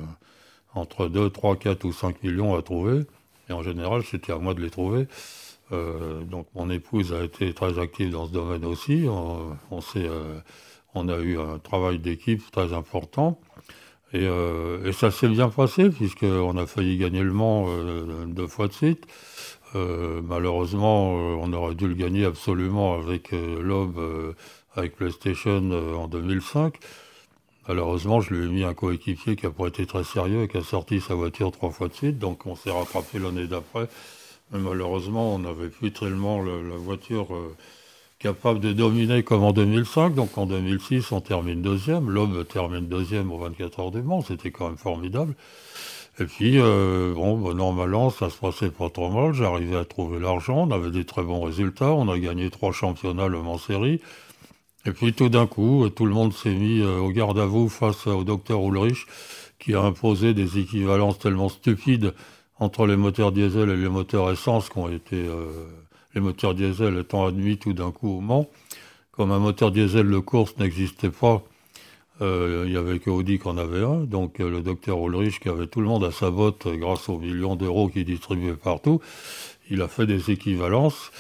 entre 2, 3, 4 ou 5 millions à trouver. Et en général, c'était à moi de les trouver. Euh, donc mon épouse a été très active dans ce domaine aussi. On, on, euh, on a eu un travail d'équipe très important. Et, euh, ça s'est bien passé, puisqu'on a failli gagner le Mans deux fois de suite. malheureusement, on aurait dû le gagner absolument avec l'Aube, avec PlayStation en 2005. Malheureusement, je lui ai mis un coéquipier qui n'a pas été très sérieux et qui a sorti sa voiture trois fois de suite. Donc on s'est rattrapé l'année d'après malheureusement, on n'avait plus tellement la voiture euh, capable de dominer comme en 2005. Donc en 2006, on termine deuxième. L'homme termine deuxième au 24 heures du Mans. C'était quand même formidable. Et puis, euh, bon, bon, an, ça se passait pas trop mal. J'arrivais à trouver l'argent. On avait des très bons résultats. On a gagné trois championnats le Mans Série. Et puis tout d'un coup, tout le monde s'est mis euh, au garde à vous face au docteur Ulrich, qui a imposé des équivalences tellement stupides entre les moteurs diesel et les moteurs essence qui ont été, euh, les moteurs diesel étant admis tout d'un coup au Mans. Comme un moteur diesel de course n'existait pas, euh, il n'y avait que Audi qui en avait un. Donc euh, le docteur Ulrich, qui avait tout le monde à sa botte grâce aux millions d'euros qu'il distribuait partout, il a fait des équivalences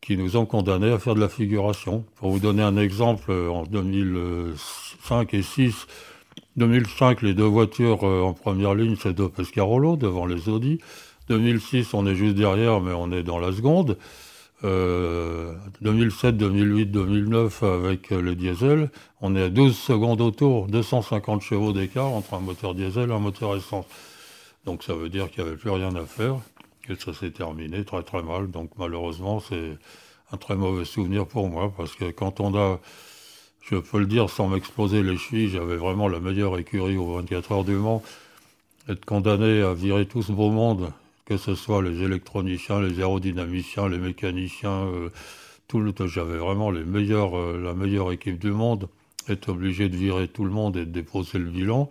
qui nous ont condamnés à faire de la figuration. Pour vous donner un exemple, en 2005 et 2006, 2005, les deux voitures euh, en première ligne, c'est deux Pescarolo devant les Audi. 2006, on est juste derrière, mais on est dans la seconde. 2007, 2008, 2009, avec le diesel, on est à 12 secondes autour, 250 chevaux d'écart entre un moteur diesel et un moteur essence. Donc ça veut dire qu'il n'y avait plus rien à faire. Et ça s'est terminé très très mal. Donc malheureusement, c'est un très mauvais souvenir pour moi, parce que quand on a je peux le dire sans m'exploser les chevilles, j'avais vraiment la meilleure écurie aux 24 heures du Mans. Être condamné à virer tout ce beau monde, que ce soit les électroniciens, les aérodynamiciens, les mécaniciens, euh, tout le j'avais vraiment euh, la meilleure équipe du monde. Être obligé de virer tout le monde et de déposer le bilan,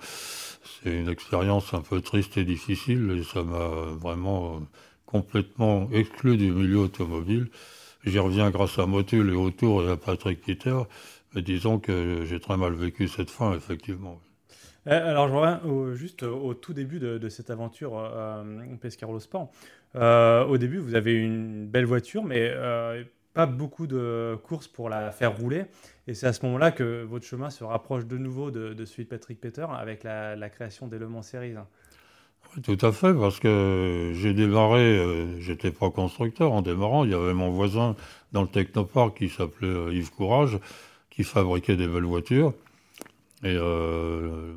c'est une expérience un peu triste et difficile et ça m'a vraiment euh, complètement exclu du milieu automobile. J'y reviens grâce à Motul et autour et à Patrick Peter disons que j'ai très mal vécu cette fin, effectivement. Euh, alors, je reviens juste au tout début de, cette aventure euh, Pescarolo Sport. Euh, au début, vous avez une belle voiture, mais euh, pas beaucoup de courses pour la faire rouler. Et c'est à ce moment-là que votre chemin se rapproche de nouveau de, celui de Patrick Peter avec la, création des Le Mans Series. Oui, tout à fait, parce que j'ai démarré, j'étais pas constructeur en démarrant. Il y avait mon voisin dans le Technopark qui s'appelait Yves Courage qui fabriquait des belles voitures. Et euh,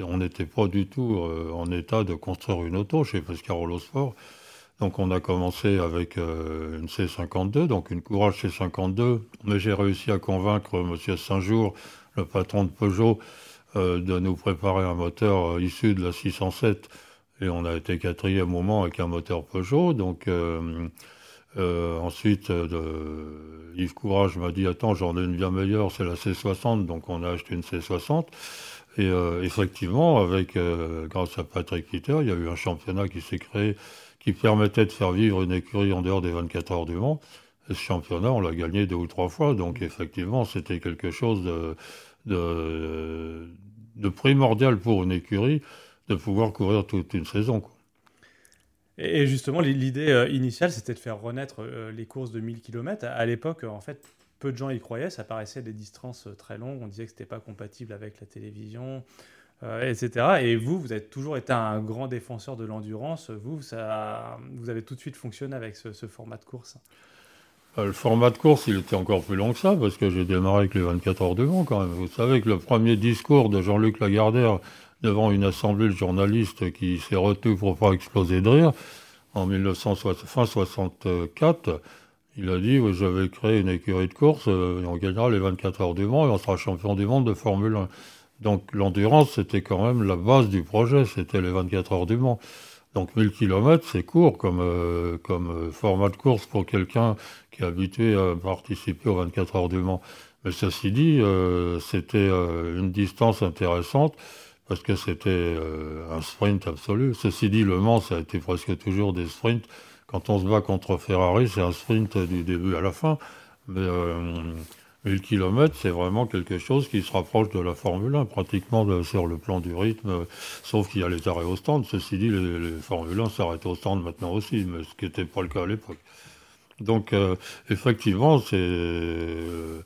on n'était pas du tout euh, en état de construire une auto chez Pescarolo Sport. Donc on a commencé avec euh, une C52, donc une Courage C52, mais j'ai réussi à convaincre M. Saint-Jour, le patron de Peugeot, de nous préparer un moteur issu de la 607. Et on a été quatrième moment avec un moteur Peugeot. Donc euh, ensuite, euh, Yves Courage m'a dit Attends, j'en ai une bien meilleure, c'est la C60, donc on a acheté une C60. Et euh, effectivement, avec, grâce à Patrick Peter, il y a eu un championnat qui s'est créé qui permettait de faire vivre une écurie en dehors des 24 heures du Mans. Et ce championnat, on l'a gagné deux ou trois fois, donc effectivement, c'était quelque chose de, de, de, primordial pour une écurie de pouvoir courir toute une saison. Quoi. Et justement, l'idée initiale, c'était de faire renaître les courses de 1000 km. À l'époque, en fait, peu de gens y croyaient. Ça paraissait des distances très longues. On disait que c'était pas compatible avec la télévision. Euh, etc. Et vous, vous avez toujours été un grand défenseur de l'endurance. Vous, ça, vous avez tout de suite fonctionné avec ce, format de course. Euh, le format de course, il était encore plus long que ça, parce que j'ai démarré avec les 24 heures de Mans quand même. Vous savez que le premier discours de Jean-Luc Lagardère devant une assemblée de journalistes qui s'est retenu pour pas exploser de rire, en 1964, il a dit oui, j'avais créé une écurie de course, euh, et on gagnera les 24 heures du Mans et on sera champion du monde de Formule 1. Donc l'endurance, c'était quand même la base du projet, c'était les 24 heures du Mans. Donc 1000 km, c'est court comme, euh, euh, format de course pour quelqu'un qui est habitué à participer aux 24 heures du Mans. Mais ceci dit, c'était une distance intéressante parce que c'était un sprint absolu. Ceci dit, le Mans, ça a été presque toujours des sprints. Quand on se bat contre Ferrari, c'est un sprint du début à la fin. Mais 1000 km, c'est vraiment quelque chose qui se rapproche de la Formule 1, pratiquement sur le plan du rythme, sauf qu'il y a les arrêts au stand. Ceci dit, les, les Formule 1 s'arrêtent au stand maintenant aussi, mais ce qui n'était pas le cas à l'époque. Donc, euh, effectivement, ce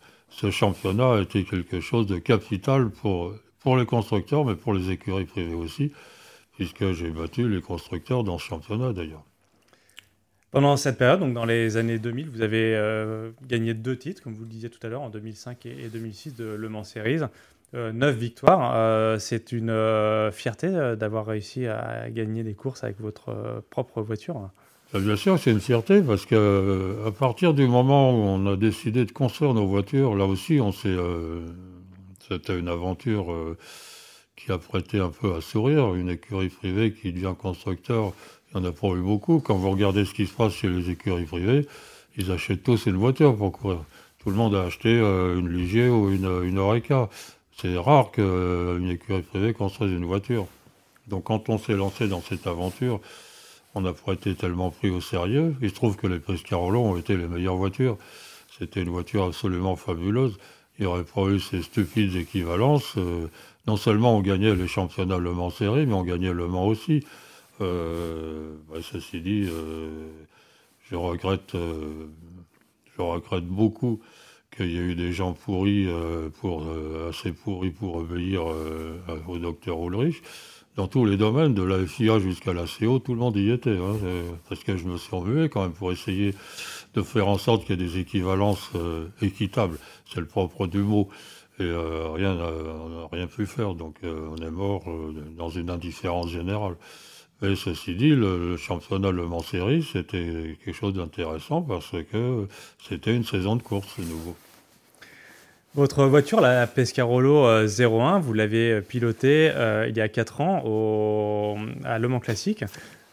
championnat a été quelque chose de capital pour, pour les constructeurs, mais pour les écuries privées aussi, puisque j'ai battu les constructeurs dans ce championnat d'ailleurs. Pendant cette période, donc dans les années 2000, vous avez euh, gagné deux titres, comme vous le disiez tout à l'heure, en 2005 et, 2006 de Le Mans Series. Euh, neuf victoires. Euh, c'est une fierté d'avoir réussi à gagner des courses avec votre propre voiture. Bien sûr, c'est une fierté parce que à partir du moment où on a décidé de construire nos voitures, là aussi, on s'est, c'était une aventure qui a prêté un peu à sourire. Une écurie privée qui devient constructeur il n'y en a pas eu beaucoup. Quand vous regardez ce qui se passe chez les écuries privées, ils achètent tous une voiture pour courir. Tout le monde a acheté euh, une Ligier ou une, une Oreca. C'est rare qu'une euh, écurie privée construise une voiture. Donc quand on s'est lancé dans cette aventure, on n'a pas été tellement pris au sérieux. Il se trouve que les Pescarolo ont été les meilleures voitures. C'était une voiture absolument fabuleuse. Il n'y aurait pas eu ces stupides équivalences. Euh, non seulement on gagnait les championnats Le Mans série, mais on gagnait Le Mans aussi. Euh, ceci dit, euh, je regrette, je regrette beaucoup qu'il y ait eu des gens pourris, pour, assez pourris pour obéir au docteur Ulrich. Dans tous les domaines, de la FIA jusqu'à la CO, tout le monde y était. Hein, parce que je me suis remué quand même pour essayer de faire en sorte qu'il y ait des équivalences équitables. C'est le propre du mot. Et rien n'a rien pu faire. Donc on est mort dans une indifférence générale. Et ceci dit, le, championnat Le Mans Série, c'était quelque chose d'intéressant parce que c'était une saison de course nouveau. Votre voiture, la Pescarolo 01, euh, vous l'avez euh, pilotée euh, il y a 4 ans au, à Le Mans Classique.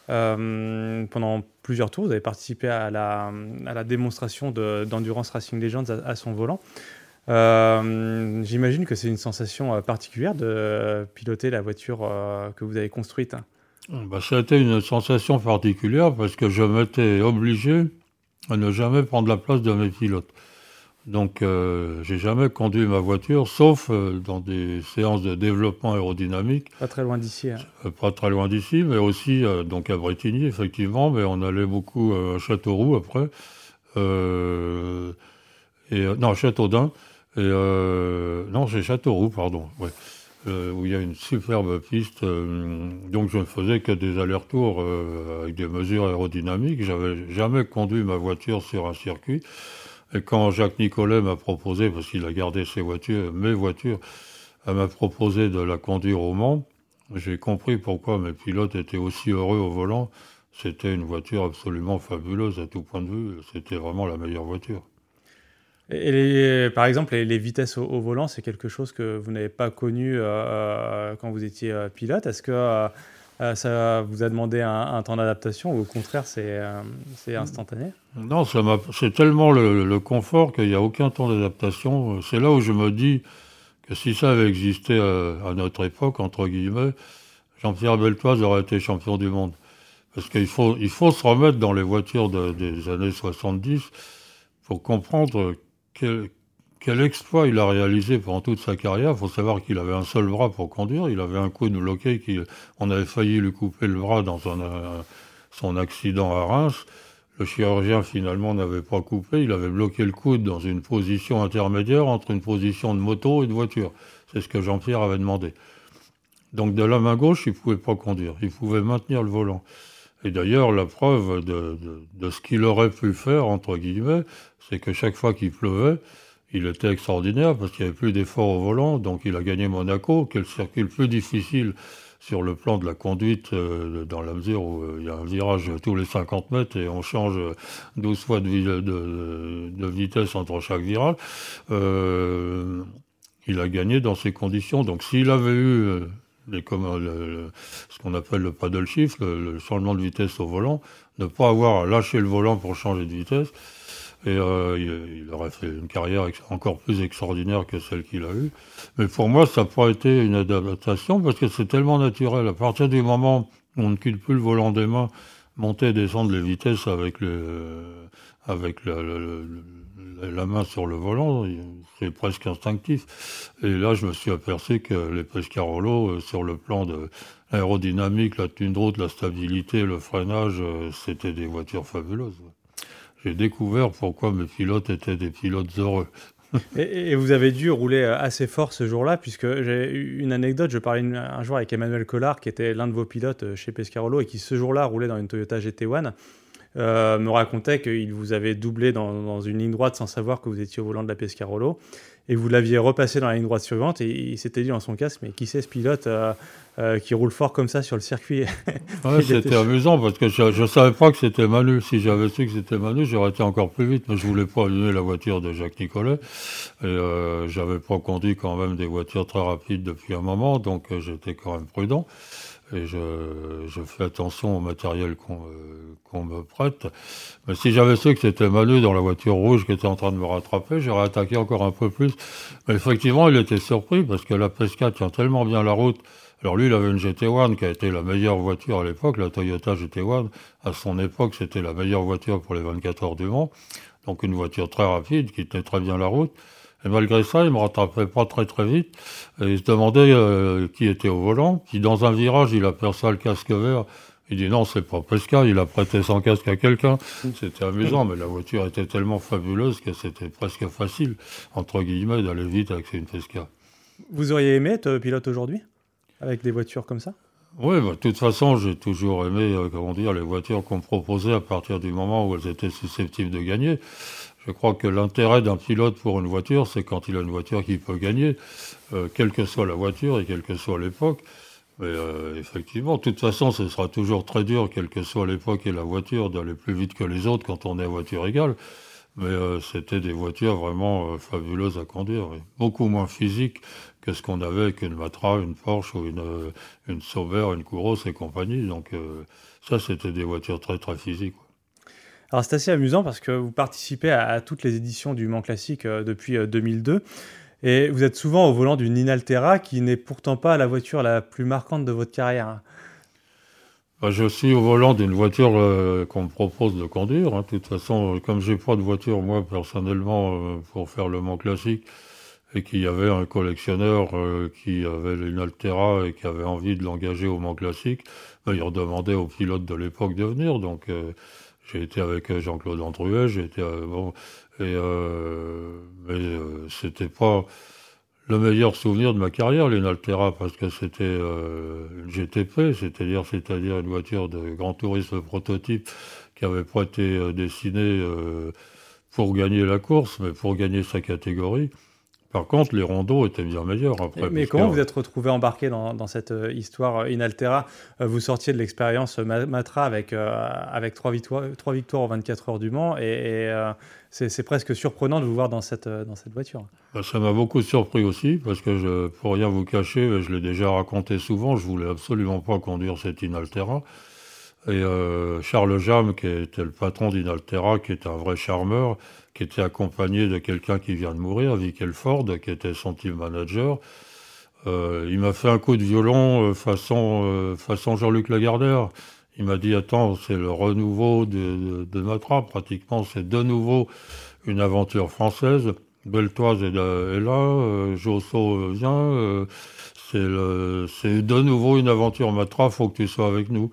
pendant plusieurs tours, vous avez participé à la, à la démonstration d'Endurance Racing Legends à, à son volant. J'imagine que c'est une sensation particulière de piloter la voiture que vous avez construite. Bah, ça une sensation particulière parce que je m'étais obligé à ne jamais prendre la place de mes pilotes. Donc, euh, j'ai jamais conduit ma voiture, sauf euh, dans des séances de développement aérodynamique. Pas très loin d'ici. Hein. Euh, pas très loin d'ici, mais aussi donc à Bretigny, effectivement. Mais on allait beaucoup à Châteauroux après. et, non, à Châteaudun. Et, non, c'est Châteauroux, pardon. Ouais. Où il y a une superbe piste. Donc je ne faisais que des allers-retours avec des mesures aérodynamiques. J'avais jamais conduit ma voiture sur un circuit. Et quand Jacques Nicolet m'a proposé, parce qu'il a gardé ses voitures, mes voitures, m'a proposé de la conduire au Mans, j'ai compris pourquoi mes pilotes étaient aussi heureux au volant. C'était une voiture absolument fabuleuse à tout point de vue. C'était vraiment la meilleure voiture. Et par exemple, les, vitesses au, volant, c'est quelque chose que vous n'avez pas connu euh, euh, quand vous étiez euh, pilote. Est-ce que ça vous a demandé un, temps d'adaptation ou au contraire, c'est instantané? Non, c'est tellement le, confort qu'il n'y a aucun temps d'adaptation. C'est là où je me dis que si ça avait existé à, notre époque, entre guillemets, Jean-Pierre Beltoise aurait été champion du monde. Parce qu'il faut, il faut se remettre dans les voitures des années 70 pour comprendre exploit il a réalisé pendant toute sa carrière. Il faut savoir qu'il avait un seul bras pour conduire. Il avait un coup de loquet qui, on avait failli lui couper le bras dans un, son accident à Reims, le chirurgien finalement n'avait pas coupé, il avait bloqué le coude dans une position intermédiaire entre une position de moto et de voiture. C'est ce que Jean-Pierre avait demandé. Donc de la main gauche, il ne pouvait pas conduire, il pouvait maintenir le volant. Et d'ailleurs, la preuve de, ce qu'il aurait pu faire, entre guillemets, c'est que chaque fois qu'il pleuvait, il était extraordinaire parce qu'il n'y avait plus d'effort au volant, donc il a gagné Monaco, qui est le circuit le plus difficile sur le plan de la conduite, euh, dans la mesure où euh, il y a un virage tous les 50 mètres et on change 12 fois de, vitesse entre chaque virage. Euh, il a gagné dans ces conditions. Donc s'il avait eu ce qu'on appelle le paddle shift, le, changement de vitesse au volant, ne pas avoir lâché le volant pour changer de vitesse, et euh, il, aurait fait une carrière encore plus extraordinaire que celle qu'il a eue. Mais pour moi, ça n'a pas été une adaptation parce que c'est tellement naturel. À partir du moment où on ne quitte plus le volant des mains, monter et descendre les vitesses avec, avec la main sur le volant, c'est presque instinctif. Et là, je me suis aperçu que les Pescarolo, euh, sur le plan de l'aérodynamique, la tenue de route, la stabilité, le freinage, euh, c'était des voitures fabuleuses j'ai découvert pourquoi mes pilotes étaient des pilotes heureux. et, vous avez dû rouler euh, assez fort ce jour-là, puisque j'ai une anecdote. Je parlais un jour avec Emmanuel Collard, qui était l'un de vos pilotes euh, chez Pescarolo et qui ce jour-là roulait dans une Toyota GT1. Euh, me racontait qu'il vous avait doublé dans, dans, une ligne droite sans savoir que vous étiez au volant de la Pescarolo et vous l'aviez repassé dans la ligne droite suivante et il s'était dit dans son casque mais qui c'est ce pilote euh, euh, qui roule fort comme ça sur le circuit C'était amusant parce que je ne savais pas que c'était Manu. Si j'avais su que c'était Manu, j'aurais été encore plus vite, mais je voulais pas allumer la voiture de Jacques Nicolet. Et j'avais pas conduit quand même des voitures très rapides depuis un moment, donc j'étais quand même prudent et je, fais attention au matériel qu'on me prête. Mais si j'avais su que c'était Manu dans la voiture rouge qui était en train de me rattraper, j'aurais attaqué encore un peu plus. Mais effectivement, il était surpris parce que la Pesca tient tellement bien la route. Alors lui, il avait une GT1 qui a été la meilleure voiture à l'époque, la Toyota GT1. À son époque, c'était la meilleure voiture pour les 24 heures du Mans. Donc une voiture très rapide qui tenait très bien la route. Et malgré ça, il me rattrapait pas très très vite. Et il se demandait euh, qui était au volant. Puis dans un virage, il aperçoit le casque vert. Il dit non, c'est pas Pesca, il a prêté son casque à quelqu'un. C'était amusant, mais la voiture était tellement fabuleuse que c'était presque facile, entre guillemets, d'aller vite avec une Pesca. Vous auriez aimé être pilote aujourd'hui? Avec des voitures comme ça? Oui, bah, de toute façon, j'ai toujours aimé, euh, comment dire, les voitures qu'on proposait à partir du moment où elles étaient susceptibles de gagner. Je crois que l'intérêt d'un pilote pour une voiture, c'est quand il a une voiture qui peut gagner, euh, quelle que soit la voiture et quelle que soit l'époque. Mais euh, effectivement, de toute façon, ce sera toujours très dur, quelle que soit l'époque et la voiture, d'aller plus vite que les autres quand on est à voiture égale. Mais euh, c'était des voitures vraiment fabuleuses à conduire, beaucoup moins physiques que ce qu'on avait avec une Matra, une Porsche ou une, une Sauber, une Kouros et compagnie. Donc ça, c'était des voitures très très physiques. Alors c'est assez amusant parce que vous participez à, toutes les éditions du Mans Classique euh, depuis 2002 euh, et vous êtes souvent au volant d'une Inaltera qui n'est pourtant pas la voiture la plus marquante de votre carrière. Bah, je suis au volant d'une voiture euh, qu'on me propose de conduire. Hein. De toute façon, comme j'ai pas de voiture moi personnellement pour faire le Mans Classique et qu'il y avait un collectionneur qui avait une et qui avait envie de l'engager au Mans Classique, bah, il redemandait aux pilotes de l'époque de venir. Donc j'ai été avec euh, Jean-Claude Andruet, j'ai été euh, bon, et euh, mais euh, c'était pas le meilleur souvenir de ma carrière, l'Inaltera, parce que c'était une GTP, c'est-à-dire c'est-à-dire une voiture de grand tourisme prototype qui avait pas été dessinée pour gagner la course, mais pour gagner sa catégorie. Par contre, les rondeaux étaient bien meilleurs après. Mais comment vous êtes retrouvé embarqué dans, cette euh, histoire euh, Inaltera euh, Vous sortiez de l'expérience Matra avec, avec trois, victoires, trois victoires en 24 heures du Mans et, c'est presque surprenant de vous voir dans cette, dans cette voiture. Bah, ça m'a beaucoup surpris aussi parce que, je, pour rien vous cacher, je l'ai déjà raconté souvent, je voulais absolument pas conduire cette Inaltera. Et Charles Jam, qui était le patron d'Inaltera, qui est un vrai charmeur, qui était accompagné de quelqu'un qui vient de mourir, Vic Elford, qui était son team manager. Euh, il m'a fait un coup de violon euh, façon, euh, façon Jean-Luc Lagardère. Il m'a dit Attends, c'est le renouveau de, de, Matra, pratiquement, c'est de nouveau une aventure française. Beltoise est, là, là Josso vient, c'est de nouveau une aventure Matra, faut que tu sois avec nous.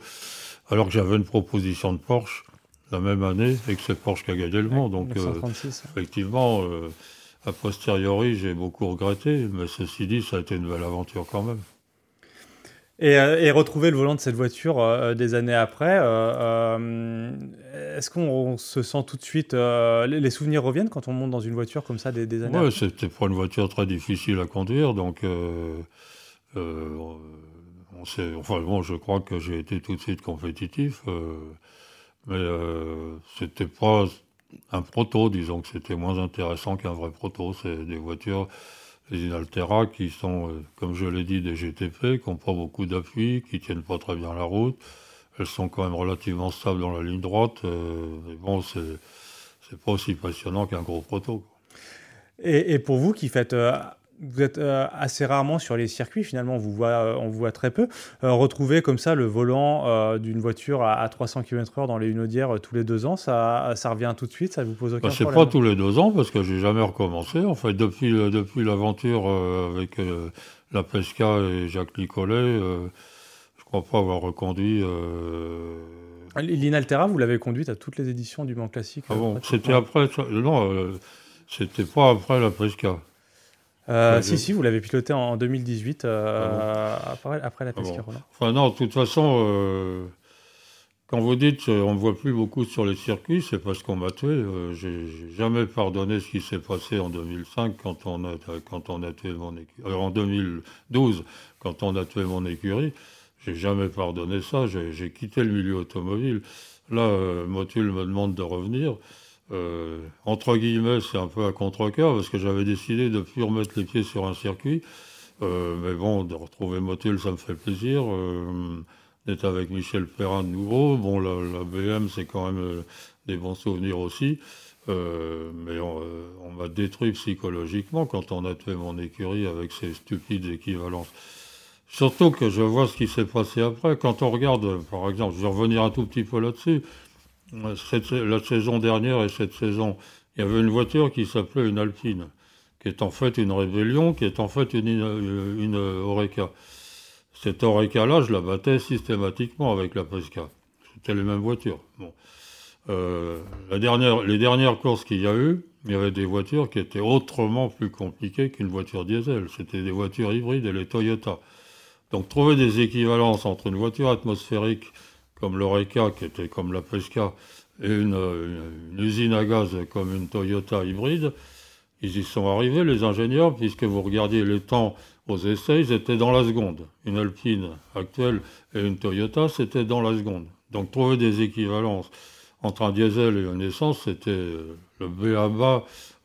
alors que j'avais une proposition de Porsche la même année et que c'est Porsche qui a gagné le monde. Donc, effectivement, a posteriori, j'ai beaucoup regretté, mais ceci dit, ça a été une belle aventure quand même. Euh, et, retrouver le volant de cette voiture euh, des années après, euh, est-ce qu'on se sent tout de suite. Les, souvenirs reviennent quand on monte dans une voiture comme ça des, des années Oui, c'était pas une voiture très difficile à conduire, donc. on enfin, bon, je crois que j'ai été tout de suite compétitif, mais c'était pas un proto, disons que c'était moins intéressant qu'un vrai proto. C'est des voitures les Inaltera qui sont, euh, comme je l'ai dit, des GTP, qui n'ont pas beaucoup d'appui, qui tiennent pas très bien la route. Elles sont quand même relativement stables dans la ligne droite. Euh, mais bon, c'est pas aussi passionnant qu'un gros proto. Et, et, pour vous qui faites euh, vous êtes euh, assez rarement sur les circuits, finalement, on vous voit, euh, on vous voit très peu. Euh, retrouver comme ça le volant d'une voiture à, 300 km/h dans les Unaudières tous les deux ans, ça, ça revient tout de suite, ça vous pose aucun bah, problème C'est pas tous les deux ans parce que j'ai jamais recommencé. En fait, depuis, depuis l'aventure avec la Pesca et Jacques Nicolet, je crois pas avoir reconduit. L'Inaltera, vous l'avez conduite à toutes les éditions du Mans Classique Ah bon, c'était après. Non, c'était pas après la Pesca. Euh, si, si, vous l'avez piloté en 2018, euh, ah après, la ah Pescarolo. Enfin, non, de toute façon, euh, quand vous dites on ne voit plus beaucoup sur les circuits, c'est parce qu'on m'a tué. J'ai jamais pardonné ce qui s'est passé en 2005 quand on a, quand on a tué mon écurie. en 2012, quand on a tué mon écurie. J'ai jamais pardonné ça. J'ai quitté le milieu automobile. Là, Motul me demande de revenir. Euh, entre guillemets, c'est un peu à contre-cœur parce que j'avais décidé de ne plus remettre les pieds sur un circuit. Euh, mais bon, de retrouver Motul, ça me fait plaisir. Euh, d'être avec Michel Perrin de nouveau. Bon, la, BM, c'est quand même des bons souvenirs aussi. mais on, m'a détruit psychologiquement quand on a tué mon écurie avec ces stupides équivalences. Surtout que je vois ce qui s'est passé après. Quand on regarde, par exemple, je vais revenir un tout petit peu là-dessus la saison dernière et cette saison, il y avait une voiture qui s'appelait une Alpine, qui est en fait une Rébellion, qui est en fait une, une, Oreca. Cette Oreca-là, je la battais systématiquement avec la Pesca. C'était les mêmes voitures. Bon. Euh, les dernières courses qu'il y a eu, il y avait des voitures qui étaient autrement plus compliquées qu'une voiture diesel. C'était des voitures hybrides et les Toyota. Donc trouver des équivalences entre une voiture atmosphérique comme l'Oreca, qui était comme la Pesca, et une, usine à gaz comme une Toyota hybride, ils y sont arrivés, les ingénieurs, puisque vous regardiez les temps aux essais, ils étaient dans la seconde. Une Alpine actuelle et une Toyota, c'était dans la seconde. Donc trouver des équivalences entre un diesel et une essence, c'était le B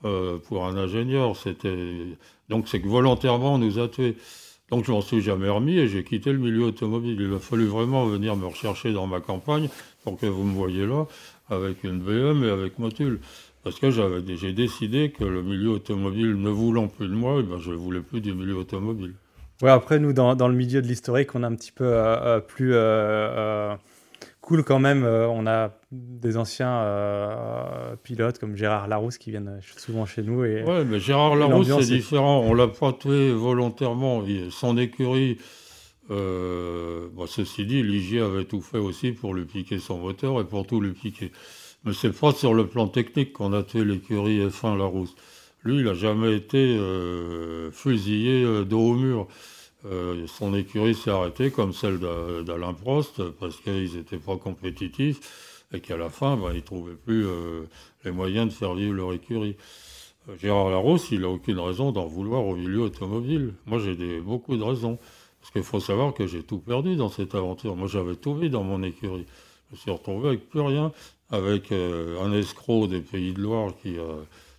euh, pour un ingénieur. C'était donc c'est que volontairement on nous a tués. Donc je m'en suis jamais remis et j'ai quitté le milieu automobile. Il a fallu vraiment venir me rechercher dans ma campagne pour que vous me voyez là avec une BM et avec Motul. Parce que j'ai décidé que le milieu automobile ne voulant plus de moi, eh ben je ne voulais plus du milieu automobile. Ouais, après, nous, dans, le milieu de l'historique, on est un petit peu euh, euh, plus euh, cool quand même. on a des anciens euh, pilotes comme Gérard Larousse qui viennent souvent chez nous. Et, ouais, mais Gérard Larousse, c'est différent. On l'a pas tué volontairement. Son écurie, euh, ceci dit, Ligier avait tout fait aussi pour lui piquer son moteur et pour tout lui piquer. Mais c'est pas sur le plan technique qu'on a tué l'écurie F1 Larousse. Lui, il n'a jamais été euh, fusillé dos au mur. Son écurie s'est arrêtée comme celle d'Alain Prost parce qu'ils n'étaient pas compétitifs et qu'à la fin, ben, ils ne trouvaient plus euh, les moyens de faire vivre leur écurie. Euh, Gérard Larousse, il n'a aucune raison d'en vouloir au milieu automobile. Moi, j'ai beaucoup de raisons. Parce qu'il faut savoir que j'ai tout perdu dans cette aventure. Moi, j'avais tout vu dans mon écurie. Je me suis retrouvé avec plus rien, avec euh, un escroc des Pays de Loire qui a,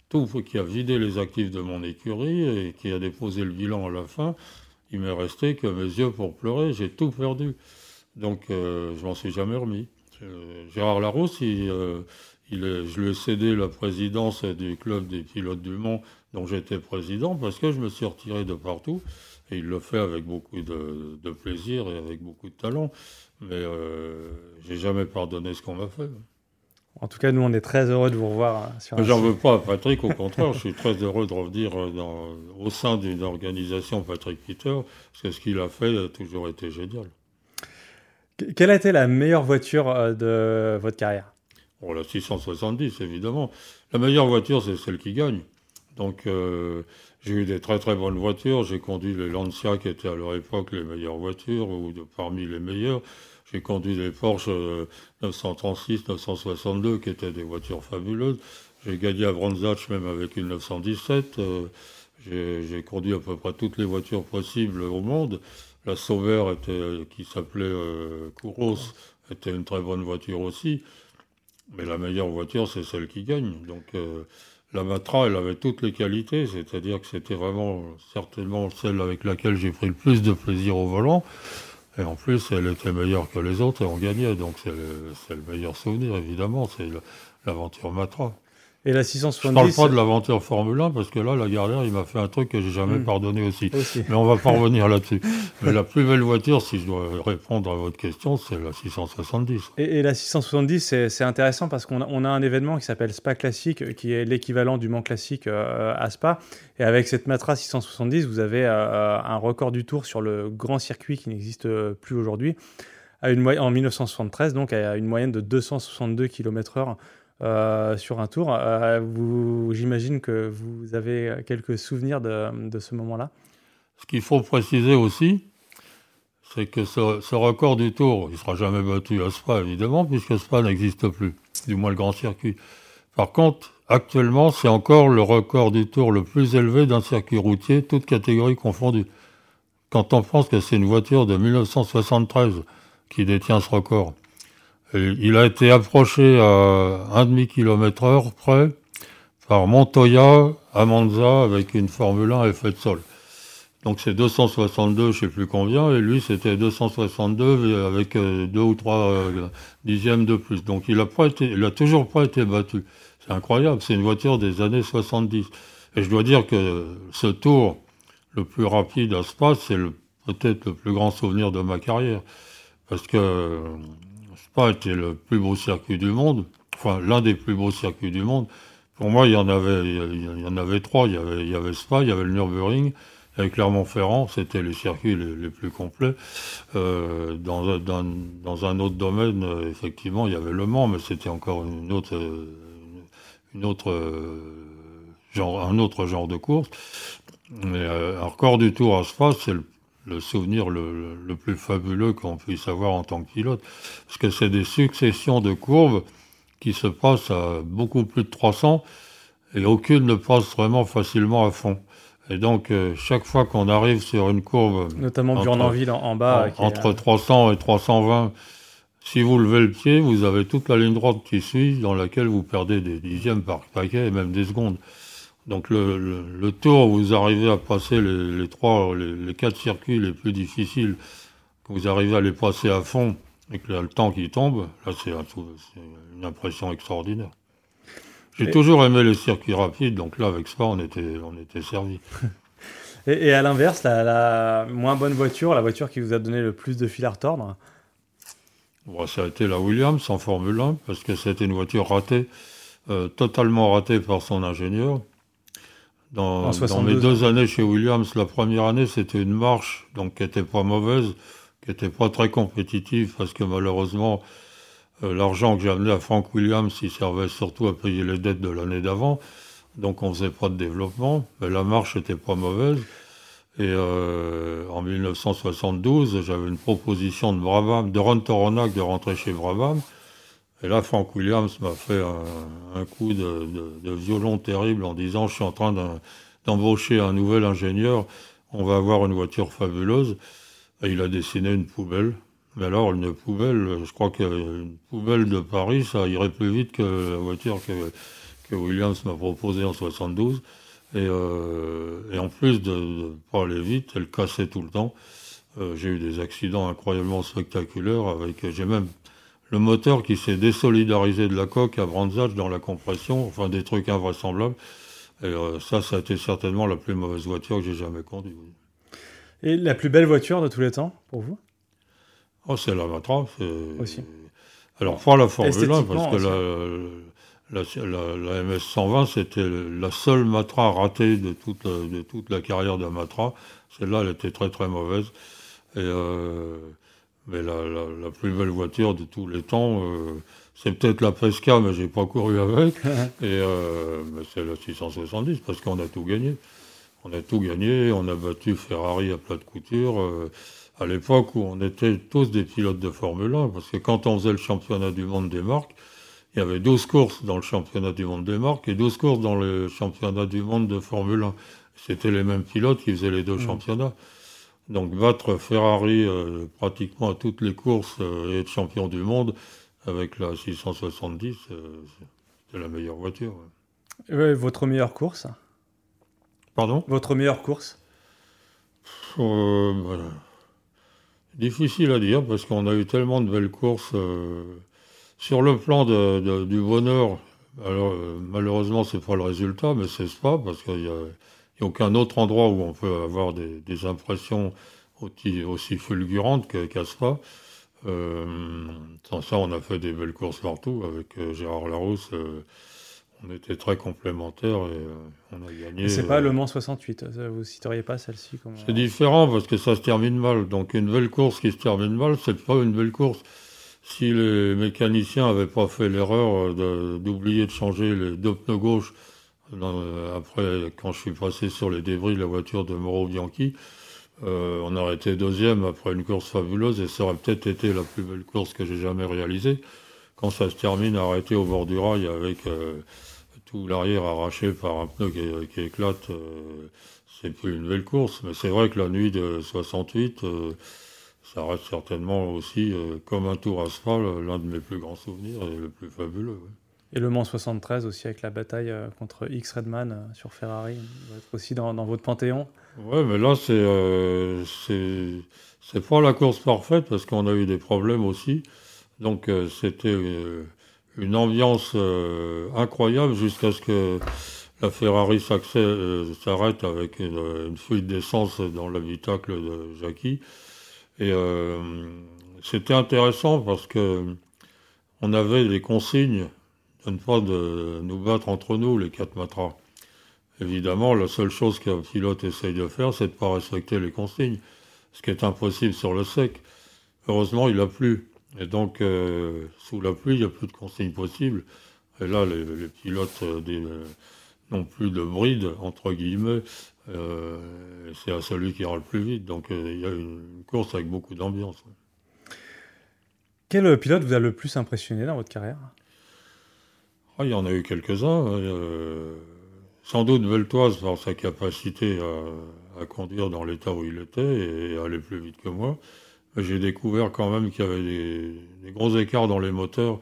tout, qui a vidé les actifs de mon écurie et qui a déposé le bilan à la fin. Il m'est resté que mes yeux pour pleurer. J'ai tout perdu. Donc, je m'en suis jamais remis. Euh, Gérard Larousse, euh, je lui ai cédé la présidence du club des pilotes du Mans dont j'étais président parce que je me suis retiré de partout. Et il le fait avec beaucoup de, plaisir et avec beaucoup de talent. Mais euh, j'ai jamais pardonné ce qu'on m'a fait. En tout cas, nous, on est très heureux de vous revoir. Hein, sur J'en veux pas à Patrick, au contraire, je suis très heureux de revenir au sein d'une organisation Patrick Peter, parce que ce qu'il a fait a toujours été génial. Quelle a été la meilleure voiture euh, de votre carrière? Oh, La 670, évidemment. La meilleure voiture, c'est celle qui gagne. Donc, euh, j'ai eu des très très bonnes voitures. J'ai conduit les Lancia, qui étaient à leur époque les meilleures voitures, ou de, parmi les meilleures. J'ai conduit les Porsche 936, euh, 962, qui étaient des voitures fabuleuses. J'ai gagné à Brandzach même avec une 917. j'ai conduit à peu près toutes les voitures possibles au monde. La Sauveur, était, qui s'appelait euh, Kouros, était une très bonne voiture aussi. Mais la meilleure voiture, c'est celle qui gagne. Donc euh, la Matra, elle avait toutes les qualités, c'est-à-dire que c'était vraiment certainement celle avec laquelle j'ai pris le plus de plaisir au volant. Et en plus, elle était meilleure que les autres et on gagnait. Donc c'est le, le, meilleur souvenir, évidemment, c'est l'aventure Matra. Et la 670. Je parle pas de l'aventure Formule 1 parce que là, la Gardère, il m'a fait un truc que j'ai jamais hmm. pardonné aussi. Mais on va pas revenir là-dessus. Mais la plus belle voiture, si je dois répondre à votre question, c'est la 670. Et, la 670, c'est intéressant parce qu'on a, on a, un événement qui s'appelle Spa Classique, qui est l'équivalent du Mans Classique euh, à Spa. Et avec cette Matra 670, vous avez euh, un record du tour sur le grand circuit qui n'existe plus aujourd'hui, en 1973, donc à une moyenne de 262 km/h euh, sur un tour. Euh, J'imagine que vous avez quelques souvenirs de, ce moment-là. Ce qu'il faut préciser aussi, c'est que ce, ce, record du tour, il ne sera jamais battu à Spa, évidemment, puisque Spa n'existe plus, du moins le grand circuit. Par contre, actuellement, c'est encore le record du tour le plus élevé d'un circuit routier, toutes catégories confondues. Quand on pense que c'est une voiture de 1973 qui détient ce record, il a été approché à un demi-kilomètre heure près par Montoya à Monza avec une Formule 1 effet de sol. Donc c'est 262, je sais plus combien, et lui c'était 262 avec euh, deux ou trois euh, dixièmes de plus. Donc il a toujours pas été battu. C'est incroyable, c'est une voiture des années 70. Et je dois dire que ce tour, le plus rapide à Spa, c'est peut-être le plus grand souvenir de ma carrière. Parce que Spa était le plus beau circuit du monde, enfin l'un des plus beaux circuits du monde. Pour moi, il y en avait, il y en avait trois. Il y avait, il Spa, il y avait le Nürburgring, avec Clermont-Ferrand, c'était les circuits les, plus complets. Euh, dans, dans, dans, un autre domaine, effectivement, il y avait Le Mans, mais c'était encore une autre, une autre genre, un autre genre de course. Mais euh, un record du Tour à Spa, c'est le le souvenir le, le, plus fabuleux qu'on puisse avoir en tant que pilote. Parce que c'est des successions de courbes qui se passent à beaucoup plus de 300 et aucune ne passe vraiment facilement à fond. Et donc, euh, chaque fois qu'on arrive sur une courbe... Notamment Burnanville en, en bas. entre 300 et 320, si vous levez le pied, vous avez toute la ligne droite qui suit, dans laquelle vous perdez des dixièmes par paquet et même des secondes. Donc le, le, tour, vous arrivez à passer les, trois, les, quatre circuits les plus difficiles, que vous arrivez à les passer à fond et que le temps qui tombe, là c'est une impression extraordinaire. J'ai toujours aimé les circuits rapides, donc là avec ça on était, on était servi. et, à l'inverse, la, moins bonne voiture, la voiture qui vous a donné le plus de fil à retordre bon, Ça a été la Williams en Formule 1, parce que c'était une voiture ratée, euh, totalement ratée par son ingénieur. Dans, mes deux années chez Williams, la première année, c'était une marche, donc qui était pas mauvaise, qui était pas très compétitive, parce que malheureusement, euh, l'argent que j'ai amené à Frank Williams, il servait surtout à payer les dettes de l'année d'avant, donc on faisait pas de développement, mais la marche était pas mauvaise. Et euh, en 1972, j'avais une proposition de Brabham, de Ron Toronac de rentrer chez Brabham. Et là, Frank Williams m'a fait un, coup de, violon terrible en disant je suis en train d'embaucher un nouvel ingénieur, on va avoir une voiture fabuleuse. Et il a dessiné une poubelle. Mais alors, une poubelle, je crois qu'une poubelle de Paris, ça irait plus vite que la voiture que, Williams m'a proposée en 72. Euh, et, en plus de ne pas aller vite, elle cassait tout le temps. Euh, j'ai eu des accidents incroyablement spectaculaires avec, j'ai même le moteur qui s'est désolidarisé de la coque à Brandzach dans la compression, enfin des trucs invraisemblables. Et euh, ça, ça a été certainement la plus mauvaise voiture que j'ai jamais conduite. Et la plus belle voiture de tous les temps, pour vous? Oh, c'est la Matra. Aussi. Alors, pas la Formule 1, parce que la, la, MS 120, c'était la seule Matra ratée de toute, la, de toute la carrière de Matra. Celle-là, elle était très très mauvaise. Et euh, Mais la, plus belle voiture de tous les temps, c'est peut-être la Pesca, mais j'ai pas couru avec. et c'est la 670 parce qu'on a tout gagné. On a tout gagné, on a battu Ferrari à plat de couture à l'époque où on était tous des pilotes de Formule 1, parce que quand on faisait le championnat du monde des marques, il y avait 12 courses dans le championnat du monde des marques et 12 courses dans le championnat du monde de Formule 1. C'était les mêmes pilotes qui faisaient les deux mmh. championnats. Donc battre Ferrari euh, pratiquement à toutes les courses euh, et être champion du monde avec la 670, euh, c'était la meilleure voiture. votre meilleure course Pardon? Votre meilleure course Difficile à dire parce qu'on a eu tellement de belles courses. Euh, sur le plan du bonheur, alors euh, malheureusement c'est pas le résultat, mais c'est pas parce qu'il n'y a, aucun autre endroit où on peut avoir des, impressions aussi, fulgurantes qu'à Spa. Euh, sans ça, on a fait des belles courses partout avec Gérard Larousse on était très complémentaires et euh, on a gagné. C'est pas euh, le Mans 68, vous citeriez pas celle-ci C'est différent parce que ça se termine mal. Donc une belle course qui se termine mal, c'est pas une belle course. Si les mécaniciens n'avaient pas fait l'erreur d'oublier de, changer les deux pneus euh, après, quand je suis passé sur les débris de la voiture de Mauro Bianchi, on aurait été deuxième après une course fabuleuse et ça aurait peut-être été la plus belle course que j'ai jamais réalisée. Quand ça se termine arrêté au bord du rail avec tout l'arrière arraché par un pneu qui, éclate, euh, c'est plus une belle course. Mais c'est vrai que la nuit de 68, euh, ça reste certainement aussi, euh, comme un tour à l'un de mes plus grands souvenirs et le plus fabuleux. Et le Mans 73 aussi avec la bataille contre X Redman sur Ferrari, va être aussi dans, votre panthéon Ouais, mais là, c'est c'est pas la course parfaite parce qu'on a eu des problèmes aussi. Donc, c'était une ambiance euh, incroyable jusqu'à ce que la Ferrari euh, s'arrête avec une, fuite d'essence dans l'habitacle de Jackie. Et euh, c'était intéressant parce que on avait des consignes de ne pas de nous battre entre nous, les quatre matras. Évidemment, la seule chose qu'un pilote essaye de faire, c'est de ne pas respecter les consignes, ce qui est impossible sur le sec. Heureusement, il a plu. Et donc, euh, sous la pluie, il n'y a plus de consignes possibles. Et là, les, pilotes euh, euh, n'ont plus de bride, entre guillemets. c'est à celui qui ira le plus vite. Donc, il y a une, course avec beaucoup d'ambiance. Quel pilote vous a le plus impressionné dans votre carrière? Ah, Il y en a eu quelques-uns. sans doute Beltoise par sa capacité à, conduire dans l'état où il était et aller plus vite que moi j'ai découvert quand même qu'il y avait des, gros écarts dans les moteurs.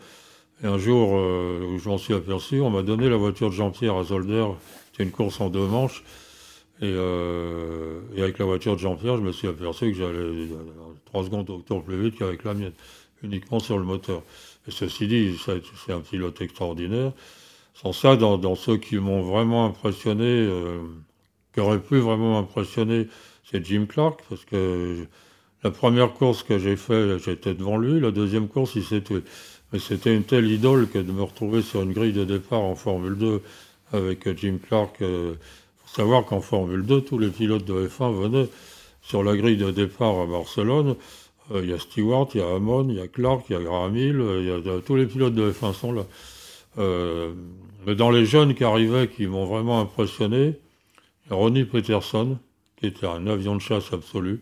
Et un jour euh, où je m'en suis aperçu, on m'a donné la voiture de Jean-Pierre à Zolder. C'était une course en deux manches. Euh, et, avec la voiture de Jean-Pierre, je me suis aperçu que j'allais trois secondes au tour plus vite qu'avec la mienne, uniquement sur le moteur. Ceci dit, c'est un pilote extraordinaire. Sans ça, dans, ceux qui m'ont vraiment impressionné, euh, qui auraient pu vraiment m'impressionner, c'est Jim Clark, parce que la première course que j'ai faite, j'étais devant lui. La deuxième course, il s'est tué. Mais c'était une telle idole que de me retrouver sur une grille de départ en Formule 2 avec Jim Clark. Il euh, faut savoir qu'en Formule 2, tous les pilotes de F1 venaient sur la grille de départ à Barcelone. Euh, il y a Stewart, il y a Hamon, il y a Clark, il y a Graham Hill, euh, il y a, tous les pilotes de F1 sont là. mais dans les jeunes qui arrivaient, qui m'ont vraiment impressionné, il y a Ronnie Peterson, qui était un avion de chasse absolu.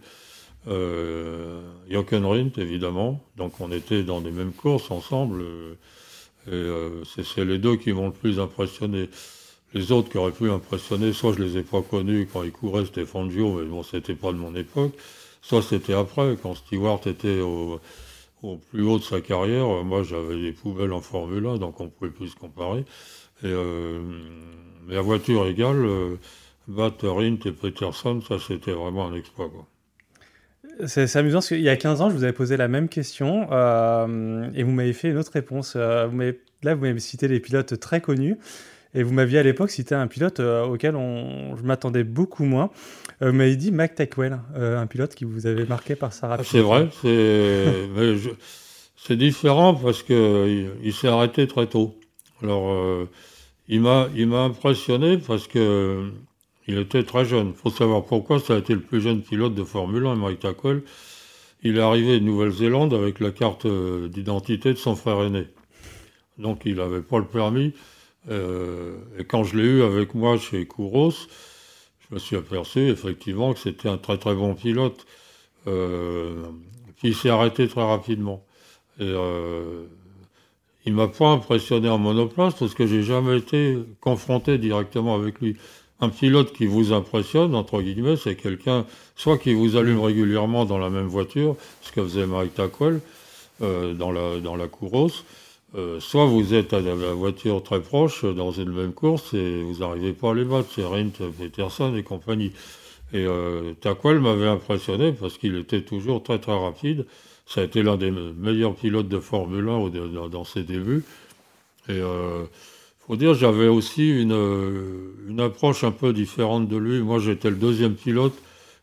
Euh, Rindt, évidemment. Donc on était dans les mêmes courses ensemble. Euh, euh, c'est les deux qui m'ont le plus impressionné. Les autres qui auraient pu impressionner, soit je les ai pas connus quand ils couraient, c'était Fangio, mais bon, c'était pas de mon époque. Soit c'était après, quand Stewart était au, plus haut de sa carrière. Moi, j'avais des poubelles en Formule 1, donc on pouvait plus se comparer. Et, euh, mais à voiture égale, euh, Rindt et Peterson, ça c'était vraiment un exploit. C'est amusant parce qu'il y a 15 ans, je vous avais posé la même question euh, et vous m'avez fait une autre réponse. Euh, là, vous m'avez cité des pilotes très connus et vous m'aviez à l'époque cité un pilote euh, auquel je m'attendais beaucoup moins. Vous m'avez dit Mac Tackwell, un pilote qui vous avait marqué par sa rapidité. c'est vrai, c'est différent parce qu'il il, s'est arrêté très tôt. Alors, il m'a impressionné parce que il était très jeune. Il faut savoir pourquoi ça a été le plus jeune pilote de Formule 1, Mike Tackle. il est arrivé de Nouvelle-Zélande avec la carte euh, d'identité de son frère aîné. Donc il n'avait pas le permis. Euh, et quand je l'ai eu avec moi chez Kouros, je me suis aperçu effectivement que c'était un très très bon pilote euh, qui s'est arrêté très rapidement. Et il m'a pas impressionné en monoplace parce que j'ai jamais été confronté directement avec lui un pilote qui vous impressionne, entre guillemets, c'est quelqu'un, soit qui vous allume régulièrement dans la même voiture, ce que faisait Mike Tackwell euh, dans, la, dans la euh, soit vous êtes à la voiture très proche dans une même course et vous n'arrivez pas à les battre, c'est Rint, Peterson et compagnie. Et euh, m'avait impressionné parce qu'il était toujours très très rapide. Ça a été l'un des meilleurs pilotes de Formule 1 dans ses débuts. Et euh, faut dire, j'avais aussi euh, une approche un peu différente de lui. Moi, j'étais le deuxième pilote.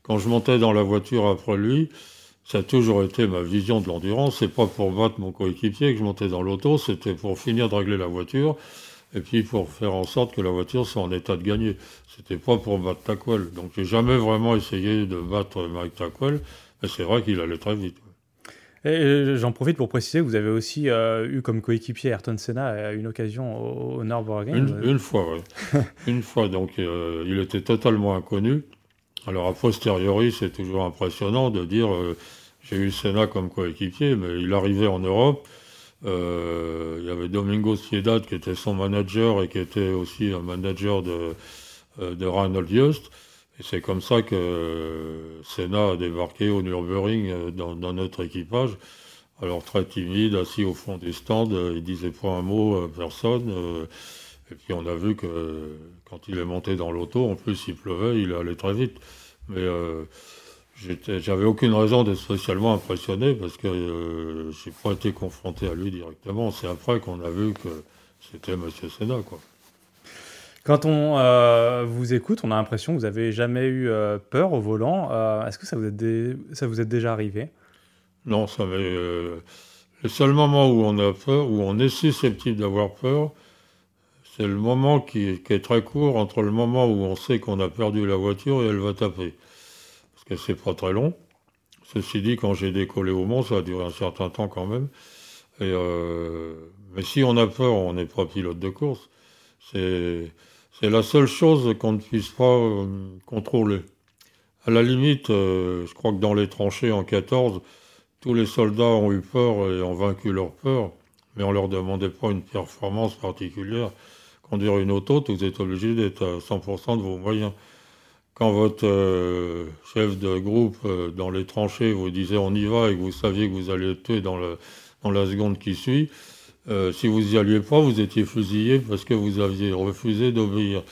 Quand je montais dans la voiture après lui, ça a toujours été ma vision de l'endurance. C'est pas pour battre mon coéquipier que je montais dans l'auto, c'était pour finir de régler la voiture et puis pour faire en sorte que la voiture soit en état de gagner. C'était pas pour battre Tackwell. Donc j'ai jamais vraiment essayé de battre Mike Tackwell, mais c'est vrai qu'il allait très vite. J'en profite pour préciser que vous avez aussi euh, eu comme coéquipier Ayrton Senna à une occasion au, au Nürburgring. Une, fois, oui. une fois, donc euh, il était totalement inconnu. Alors a posteriori, c'est toujours impressionnant de dire j'ai eu Senna comme coéquipier, mais il arrivait en Europe. il y avait Domingo Ciedad qui était son manager et qui était aussi un manager de, de Reinhold Just. Et c'est comme ça que Senna a débarqué au Nürburgring euh, dans, notre équipage. Alors très timide, assis au fond des stands, euh, il disait pas un mot à personne. Euh, et puis on a vu que quand il est monté dans l'auto, en plus il pleuvait, il allait très vite. Mais j'avais aucune raison d'être spécialement impressionné parce que je j'ai pas été confronté à lui directement. C'est après qu'on a vu que c'était Monsieur Senna, quoi. Quand on euh, vous écoute, on a l'impression que vous n'avez jamais eu euh, peur au volant. Euh, est-ce que ça vous, est ça vous est déjà arrivé? Non, ça m'est. le seul moment où on a peur, où on est susceptible d'avoir peur, c'est le moment qui, est très court entre le moment où on sait qu'on a perdu la voiture et elle va taper. Parce que c'est pas très long. Ceci dit, quand j'ai décollé au Mont, ça a duré un certain temps quand même. Et mais si on a peur, on n'est pas pilote de course. C'est la seule chose qu'on ne puisse pas euh, contrôler. À la limite, euh, je crois que dans les tranchées en 14, tous les soldats ont eu peur et ont vaincu leur peur, mais on leur demandait pas une performance particulière. Conduire une auto, vous êtes obligé d'être à 100% de vos moyens. Quand votre euh, chef de groupe dans les tranchées vous disait on y va et que vous saviez que vous alliez être tué dans, la seconde qui suit, euh, si vous n'y alliez pas, vous étiez fusillé parce que vous aviez refusé d'obéir.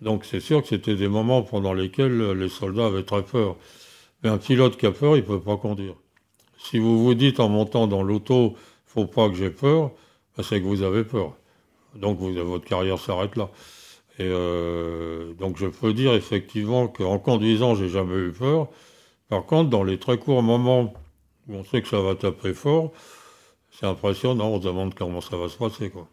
Donc c'est sûr que c'était des moments pendant lesquels les soldats avaient très peur. Mais un pilote qui a peur, il ne peut pas conduire. Si vous vous dites en montant dans l'auto, faut pas que j'ai peur, ben, c'est que vous avez peur. Donc votre carrière s'arrête là. Et euh, donc je peux dire effectivement qu'en conduisant, j'ai jamais eu peur. Par contre, dans les très courts moments où on sait que ça va taper fort, c'est impressionnant, on se demande comment ça va se passer. Quoi.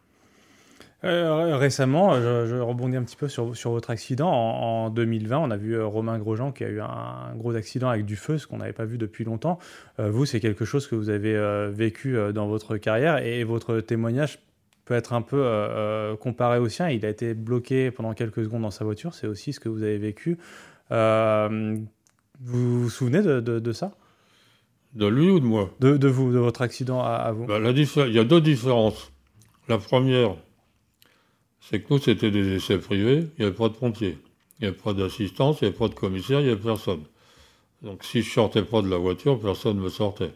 Euh, récemment, je, rebondis un petit peu sur, sur votre accident. En, 2020, on a vu euh, Romain Grosjean qui a eu un, gros accident avec du feu, ce qu'on n'avait pas vu depuis longtemps. Vous, c'est quelque chose que vous avez vécu dans votre carrière et votre témoignage peut être un peu comparé au sien. Il a été bloqué pendant quelques secondes dans sa voiture, c'est aussi ce que vous avez vécu. vous vous souvenez de, de ça? De lui ou de moi? De, vous, de votre accident à, vous? Bah, Il y a deux différences. La première, c'est que nous, c'était des essais privés, il n'y avait pas de pompiers, il n'y avait pas d'assistance, il n'y avait pas de commissaire, il n'y avait personne. Donc si je sortais pas de la voiture, personne ne me sortait.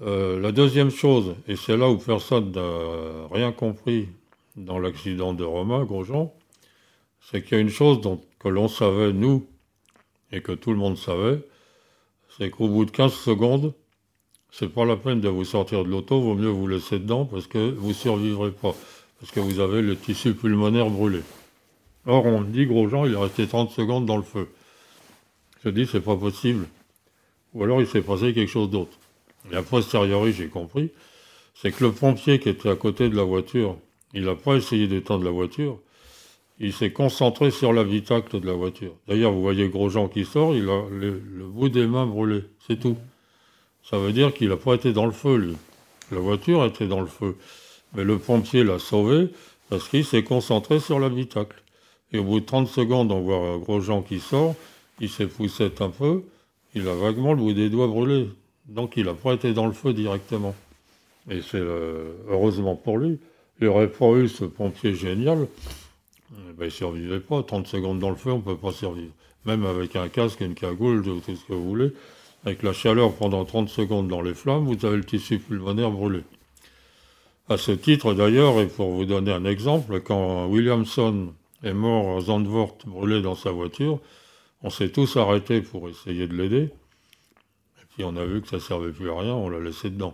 Euh, la deuxième chose, et c'est là où personne n'a rien compris dans l'accident de Romain Grosjean, c'est qu'il y a une chose que l'on savait, nous, et que tout le monde savait, c'est qu'au bout de 15 secondes, c'est pas la peine de vous sortir de l'auto, vaut mieux vous laisser dedans parce que vous survivrez pas, parce que vous avez le tissu pulmonaire brûlé. Or, on dit, Grosjean, il est resté 30 secondes dans le feu. Je dis, c'est pas possible. Ou alors il s'est passé quelque chose d'autre. Et a posteriori, j'ai compris, c'est que le pompier qui était à côté de la voiture, il n'a pas essayé d'éteindre la voiture, il s'est concentré sur l'habitacle de la voiture. D'ailleurs, vous voyez Grosjean qui sort, il a le, bout des mains brûlé, c'est tout. Ça veut dire qu'il n'a pas été dans le feu, lui. La voiture était dans le feu. Mais le pompier l'a sauvé parce qu'il s'est concentré sur l'habitacle. Et au bout de 30 secondes, on voit un gros Jean qui sort, il s'est poussé un peu, il a vaguement le bout des doigts brûlé. Donc il n'a pas été dans le feu directement. Et c'est heureusement pour lui. Il n'aurait pas eu ce pompier génial, eh ben, il ne survivait pas. 30 secondes dans le feu, on ne peut pas survivre. Même avec un casque, une cagoule, tout ce que vous voulez. Avec la chaleur pendant 30 secondes dans les flammes, vous avez le tissu pulmonaire brûlé. À ce titre d'ailleurs, et pour vous donner un exemple, quand Williamson est mort à Zandvoort brûlé dans sa voiture, on s'est tous arrêtés pour essayer de l'aider. Puis on a vu que ça ne servait plus à rien, on l'a laissé dedans.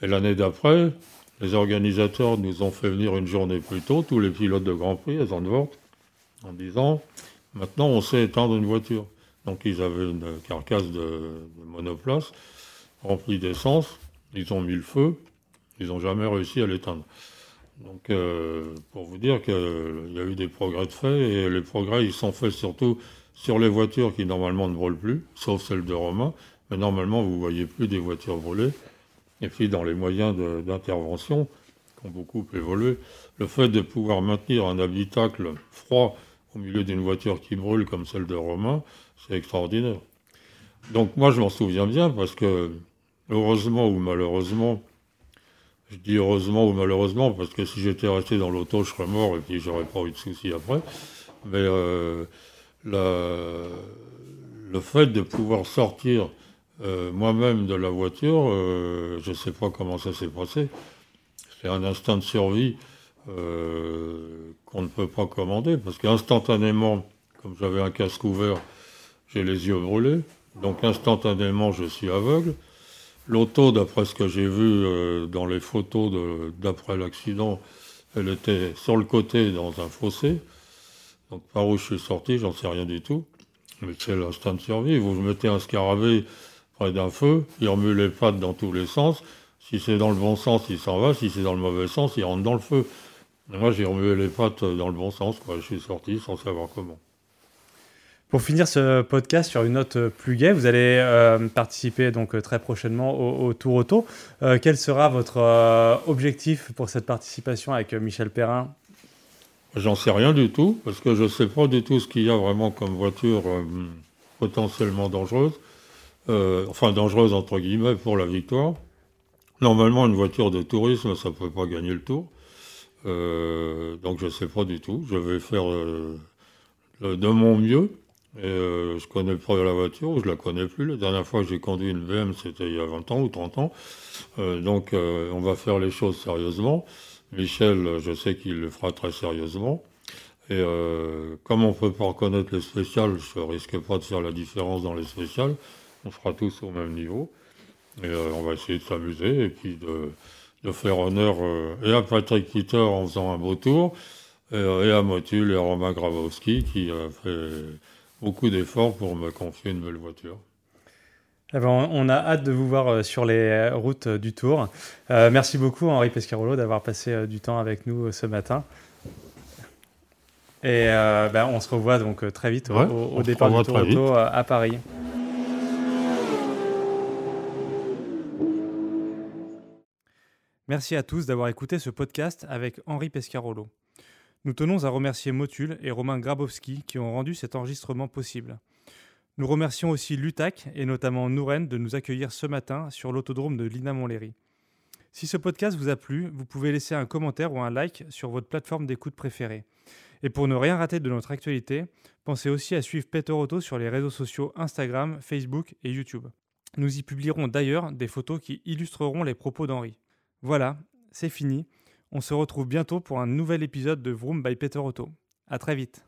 Et l'année d'après, les organisateurs nous ont fait venir une journée plus tôt, tous les pilotes de Grand Prix à Zandvoort, en disant maintenant on sait éteindre une voiture. Donc ils avaient une carcasse de, monoplace remplie d'essence, ils ont mis le feu, ils n'ont jamais réussi à l'éteindre. Donc euh, pour vous dire qu'il y a eu des progrès de fait, et les progrès ils sont faits surtout sur les voitures qui normalement ne brûlent plus, sauf celles de Romain, mais normalement vous ne voyez plus des voitures brûlées. Et puis dans les moyens d'intervention qui ont beaucoup évolué, le fait de pouvoir maintenir un habitacle froid au milieu d'une voiture qui brûle comme celle de Romain, c'est extraordinaire. Donc moi je m'en souviens bien parce que heureusement ou malheureusement, je dis heureusement ou malheureusement parce que si j'étais resté dans l'auto je serais mort et puis j'aurais pas eu de soucis après. Mais euh, le fait de pouvoir sortir euh, moi-même de la voiture, euh, je ne sais pas comment ça s'est passé. C'est un instinct de survie euh, qu'on ne peut pas commander, parce qu'instantanément, comme j'avais un casque ouvert, j'ai les yeux brûlés, donc instantanément je suis aveugle. L'auto, d'après ce que j'ai vu dans les photos d'après l'accident, elle était sur le côté dans un fossé. Donc par où je suis sorti, j'en sais rien du tout. Mais c'est l'instinct de survie. Vous mettez un scarabée près d'un feu, il remue les pattes dans tous les sens. Si c'est dans le bon sens, il s'en va. Si c'est dans le mauvais sens, il rentre dans le feu. moi, j'ai remué les pattes dans le bon sens. Quoi. Je suis sorti sans savoir comment. Pour finir ce podcast sur une note plus gaie, vous allez euh, participer donc très prochainement au, Tour Auto. Euh, quel sera votre euh, objectif pour cette participation avec Michel Perrin? J'en sais rien du tout, parce que je ne sais pas du tout ce qu'il y a vraiment comme voiture potentiellement dangereuse. Euh, enfin dangereuse entre guillemets pour la victoire. Normalement, une voiture de tourisme, ça ne peut pas gagner le tour. Euh, donc je ne sais pas du tout. Je vais faire euh, de mon mieux. Et, je connais pas la voiture, je la connais plus. La dernière fois que j'ai conduit une BM, c'était il y a 20 ans ou 30 ans. donc on va faire les choses sérieusement. Michel, je sais qu'il le fera très sérieusement. Et comme on ne peut pas reconnaître les spéciales, je ne risque pas de faire la différence dans les spéciales on sera tous au même niveau. Et euh, on va essayer de s'amuser et puis de, faire honneur euh, et à Patrick Peter en faisant un beau tour, et, à Motul et à Romain Grabowski qui a fait beaucoup d'efforts pour me confier une belle voiture. Eh ben, on a hâte de vous voir euh, sur les routes du Tour. merci beaucoup Henri Pescarolo d'avoir passé du temps avec nous ce matin. Et ben, on se revoit donc très vite au, départ du Tour Auto à Paris. Merci à tous d'avoir écouté ce podcast avec Henri Pescarolo. Nous tenons à remercier Motul et Romain Grabowski qui ont rendu cet enregistrement possible. Nous remercions aussi l'UTAC et notamment Nouren de nous accueillir ce matin sur l'autodrome de Lina Montlhéry. Si ce podcast vous a plu, vous pouvez laisser un commentaire ou un like sur votre plateforme d'écoute préférée. Et pour ne rien rater de notre actualité, pensez aussi à suivre Peter Auto sur les réseaux sociaux Instagram, Facebook et YouTube. Nous y publierons d'ailleurs des photos qui illustreront les propos d'Henri. Voilà, c'est fini. On se retrouve bientôt pour un nouvel épisode de Vroom by Peter Auto. À très vite.